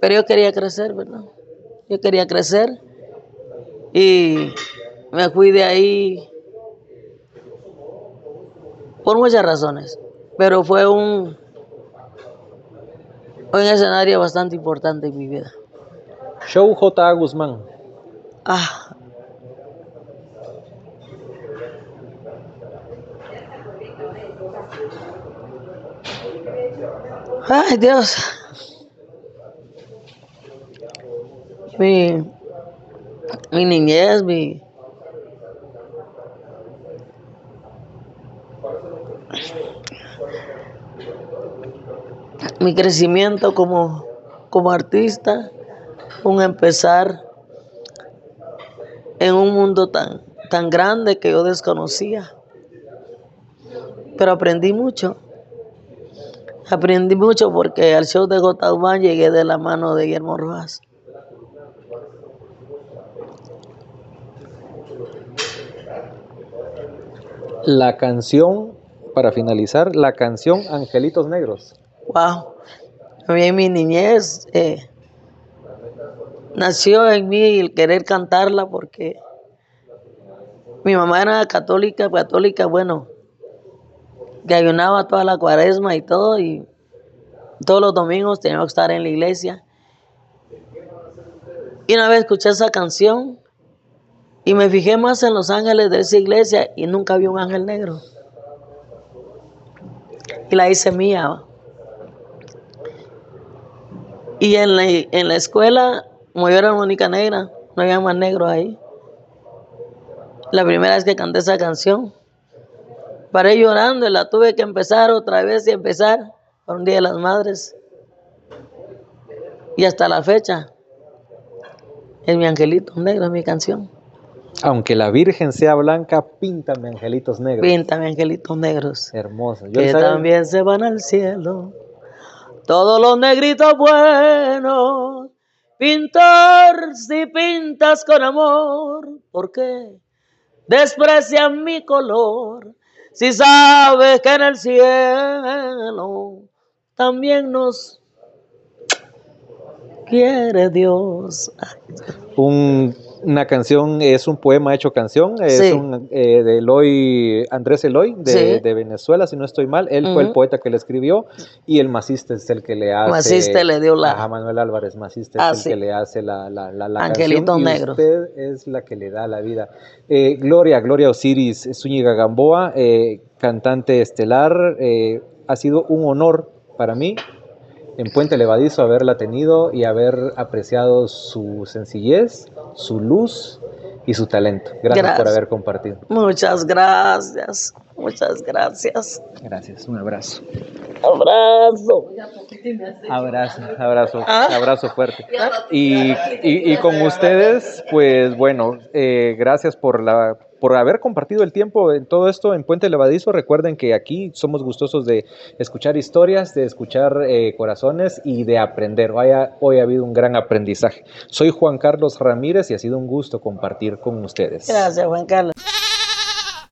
pero yo quería crecer, ¿verdad? Yo quería crecer y me fui de ahí por muchas razones, pero fue un, un escenario bastante importante en mi vida. Show J. Guzmán. Ah. Ay, Dios. Mi, mi niñez, mi... Mi crecimiento como, como artista, un empezar en un mundo tan, tan grande que yo desconocía. Pero aprendí mucho. Aprendí mucho porque al show de Gotaubán llegué de la mano de Guillermo Rojas. La canción, para finalizar, la canción Angelitos Negros. Wow. A mí en mi niñez eh, nació en mí el querer cantarla porque mi mamá era católica, católica, bueno, que ayunaba toda la cuaresma y todo, y todos los domingos teníamos que estar en la iglesia. Y una vez escuché esa canción y me fijé más en los ángeles de esa iglesia y nunca vi un ángel negro. Y la hice mía. Y en la, en la escuela, como yo era la única negra, no había más negros ahí. La primera vez que canté esa canción, paré llorando y la tuve que empezar otra vez y empezar por un Día de las Madres. Y hasta la fecha, es mi angelito negro, es mi canción. Aunque la Virgen sea blanca, píntame angelitos negros. Píntame angelitos negros. Hermosa. Yo que sabe- también se van al cielo. Todos los negritos buenos, pintor si pintas con amor, ¿por qué desprecian mi color? Si sabes que en el cielo también nos quiere Dios. Un- una canción es un poema hecho canción, es Sí. un, eh, de Eloy, Andrés Eloy, de, Sí. de Venezuela, si no estoy mal. Él fue el poeta que le escribió y el Maciste es el que le hace. Maciste le dio la- Ajá, Manuel Álvarez Maciste Ah, es el sí. que le hace la, la, la, la Angelitos canción. y negros. usted es la que le da la vida. Eh, Gloria, Gloria Osiris Zúñiga Gamboa, eh, cantante estelar, eh, ha sido un honor para mí en Puente Levadizo haberla tenido y haber apreciado su sencillez, su luz y su talento. Gracias, por haber compartido. Muchas gracias, muchas gracias. Gracias, un abrazo. Abrazo. Abrazo, abrazo, Ah. abrazo fuerte. Y, y- y con ustedes, pues bueno, eh, gracias por la por haber compartido el tiempo en todo esto en Puente Levadizo. Recuerden que aquí somos gustosos de escuchar historias, de escuchar eh, corazones y de aprender. Hoy ha habido un gran aprendizaje. Soy Juan Carlos Ramírez y ha sido un gusto compartir con ustedes. Gracias, Juan Carlos.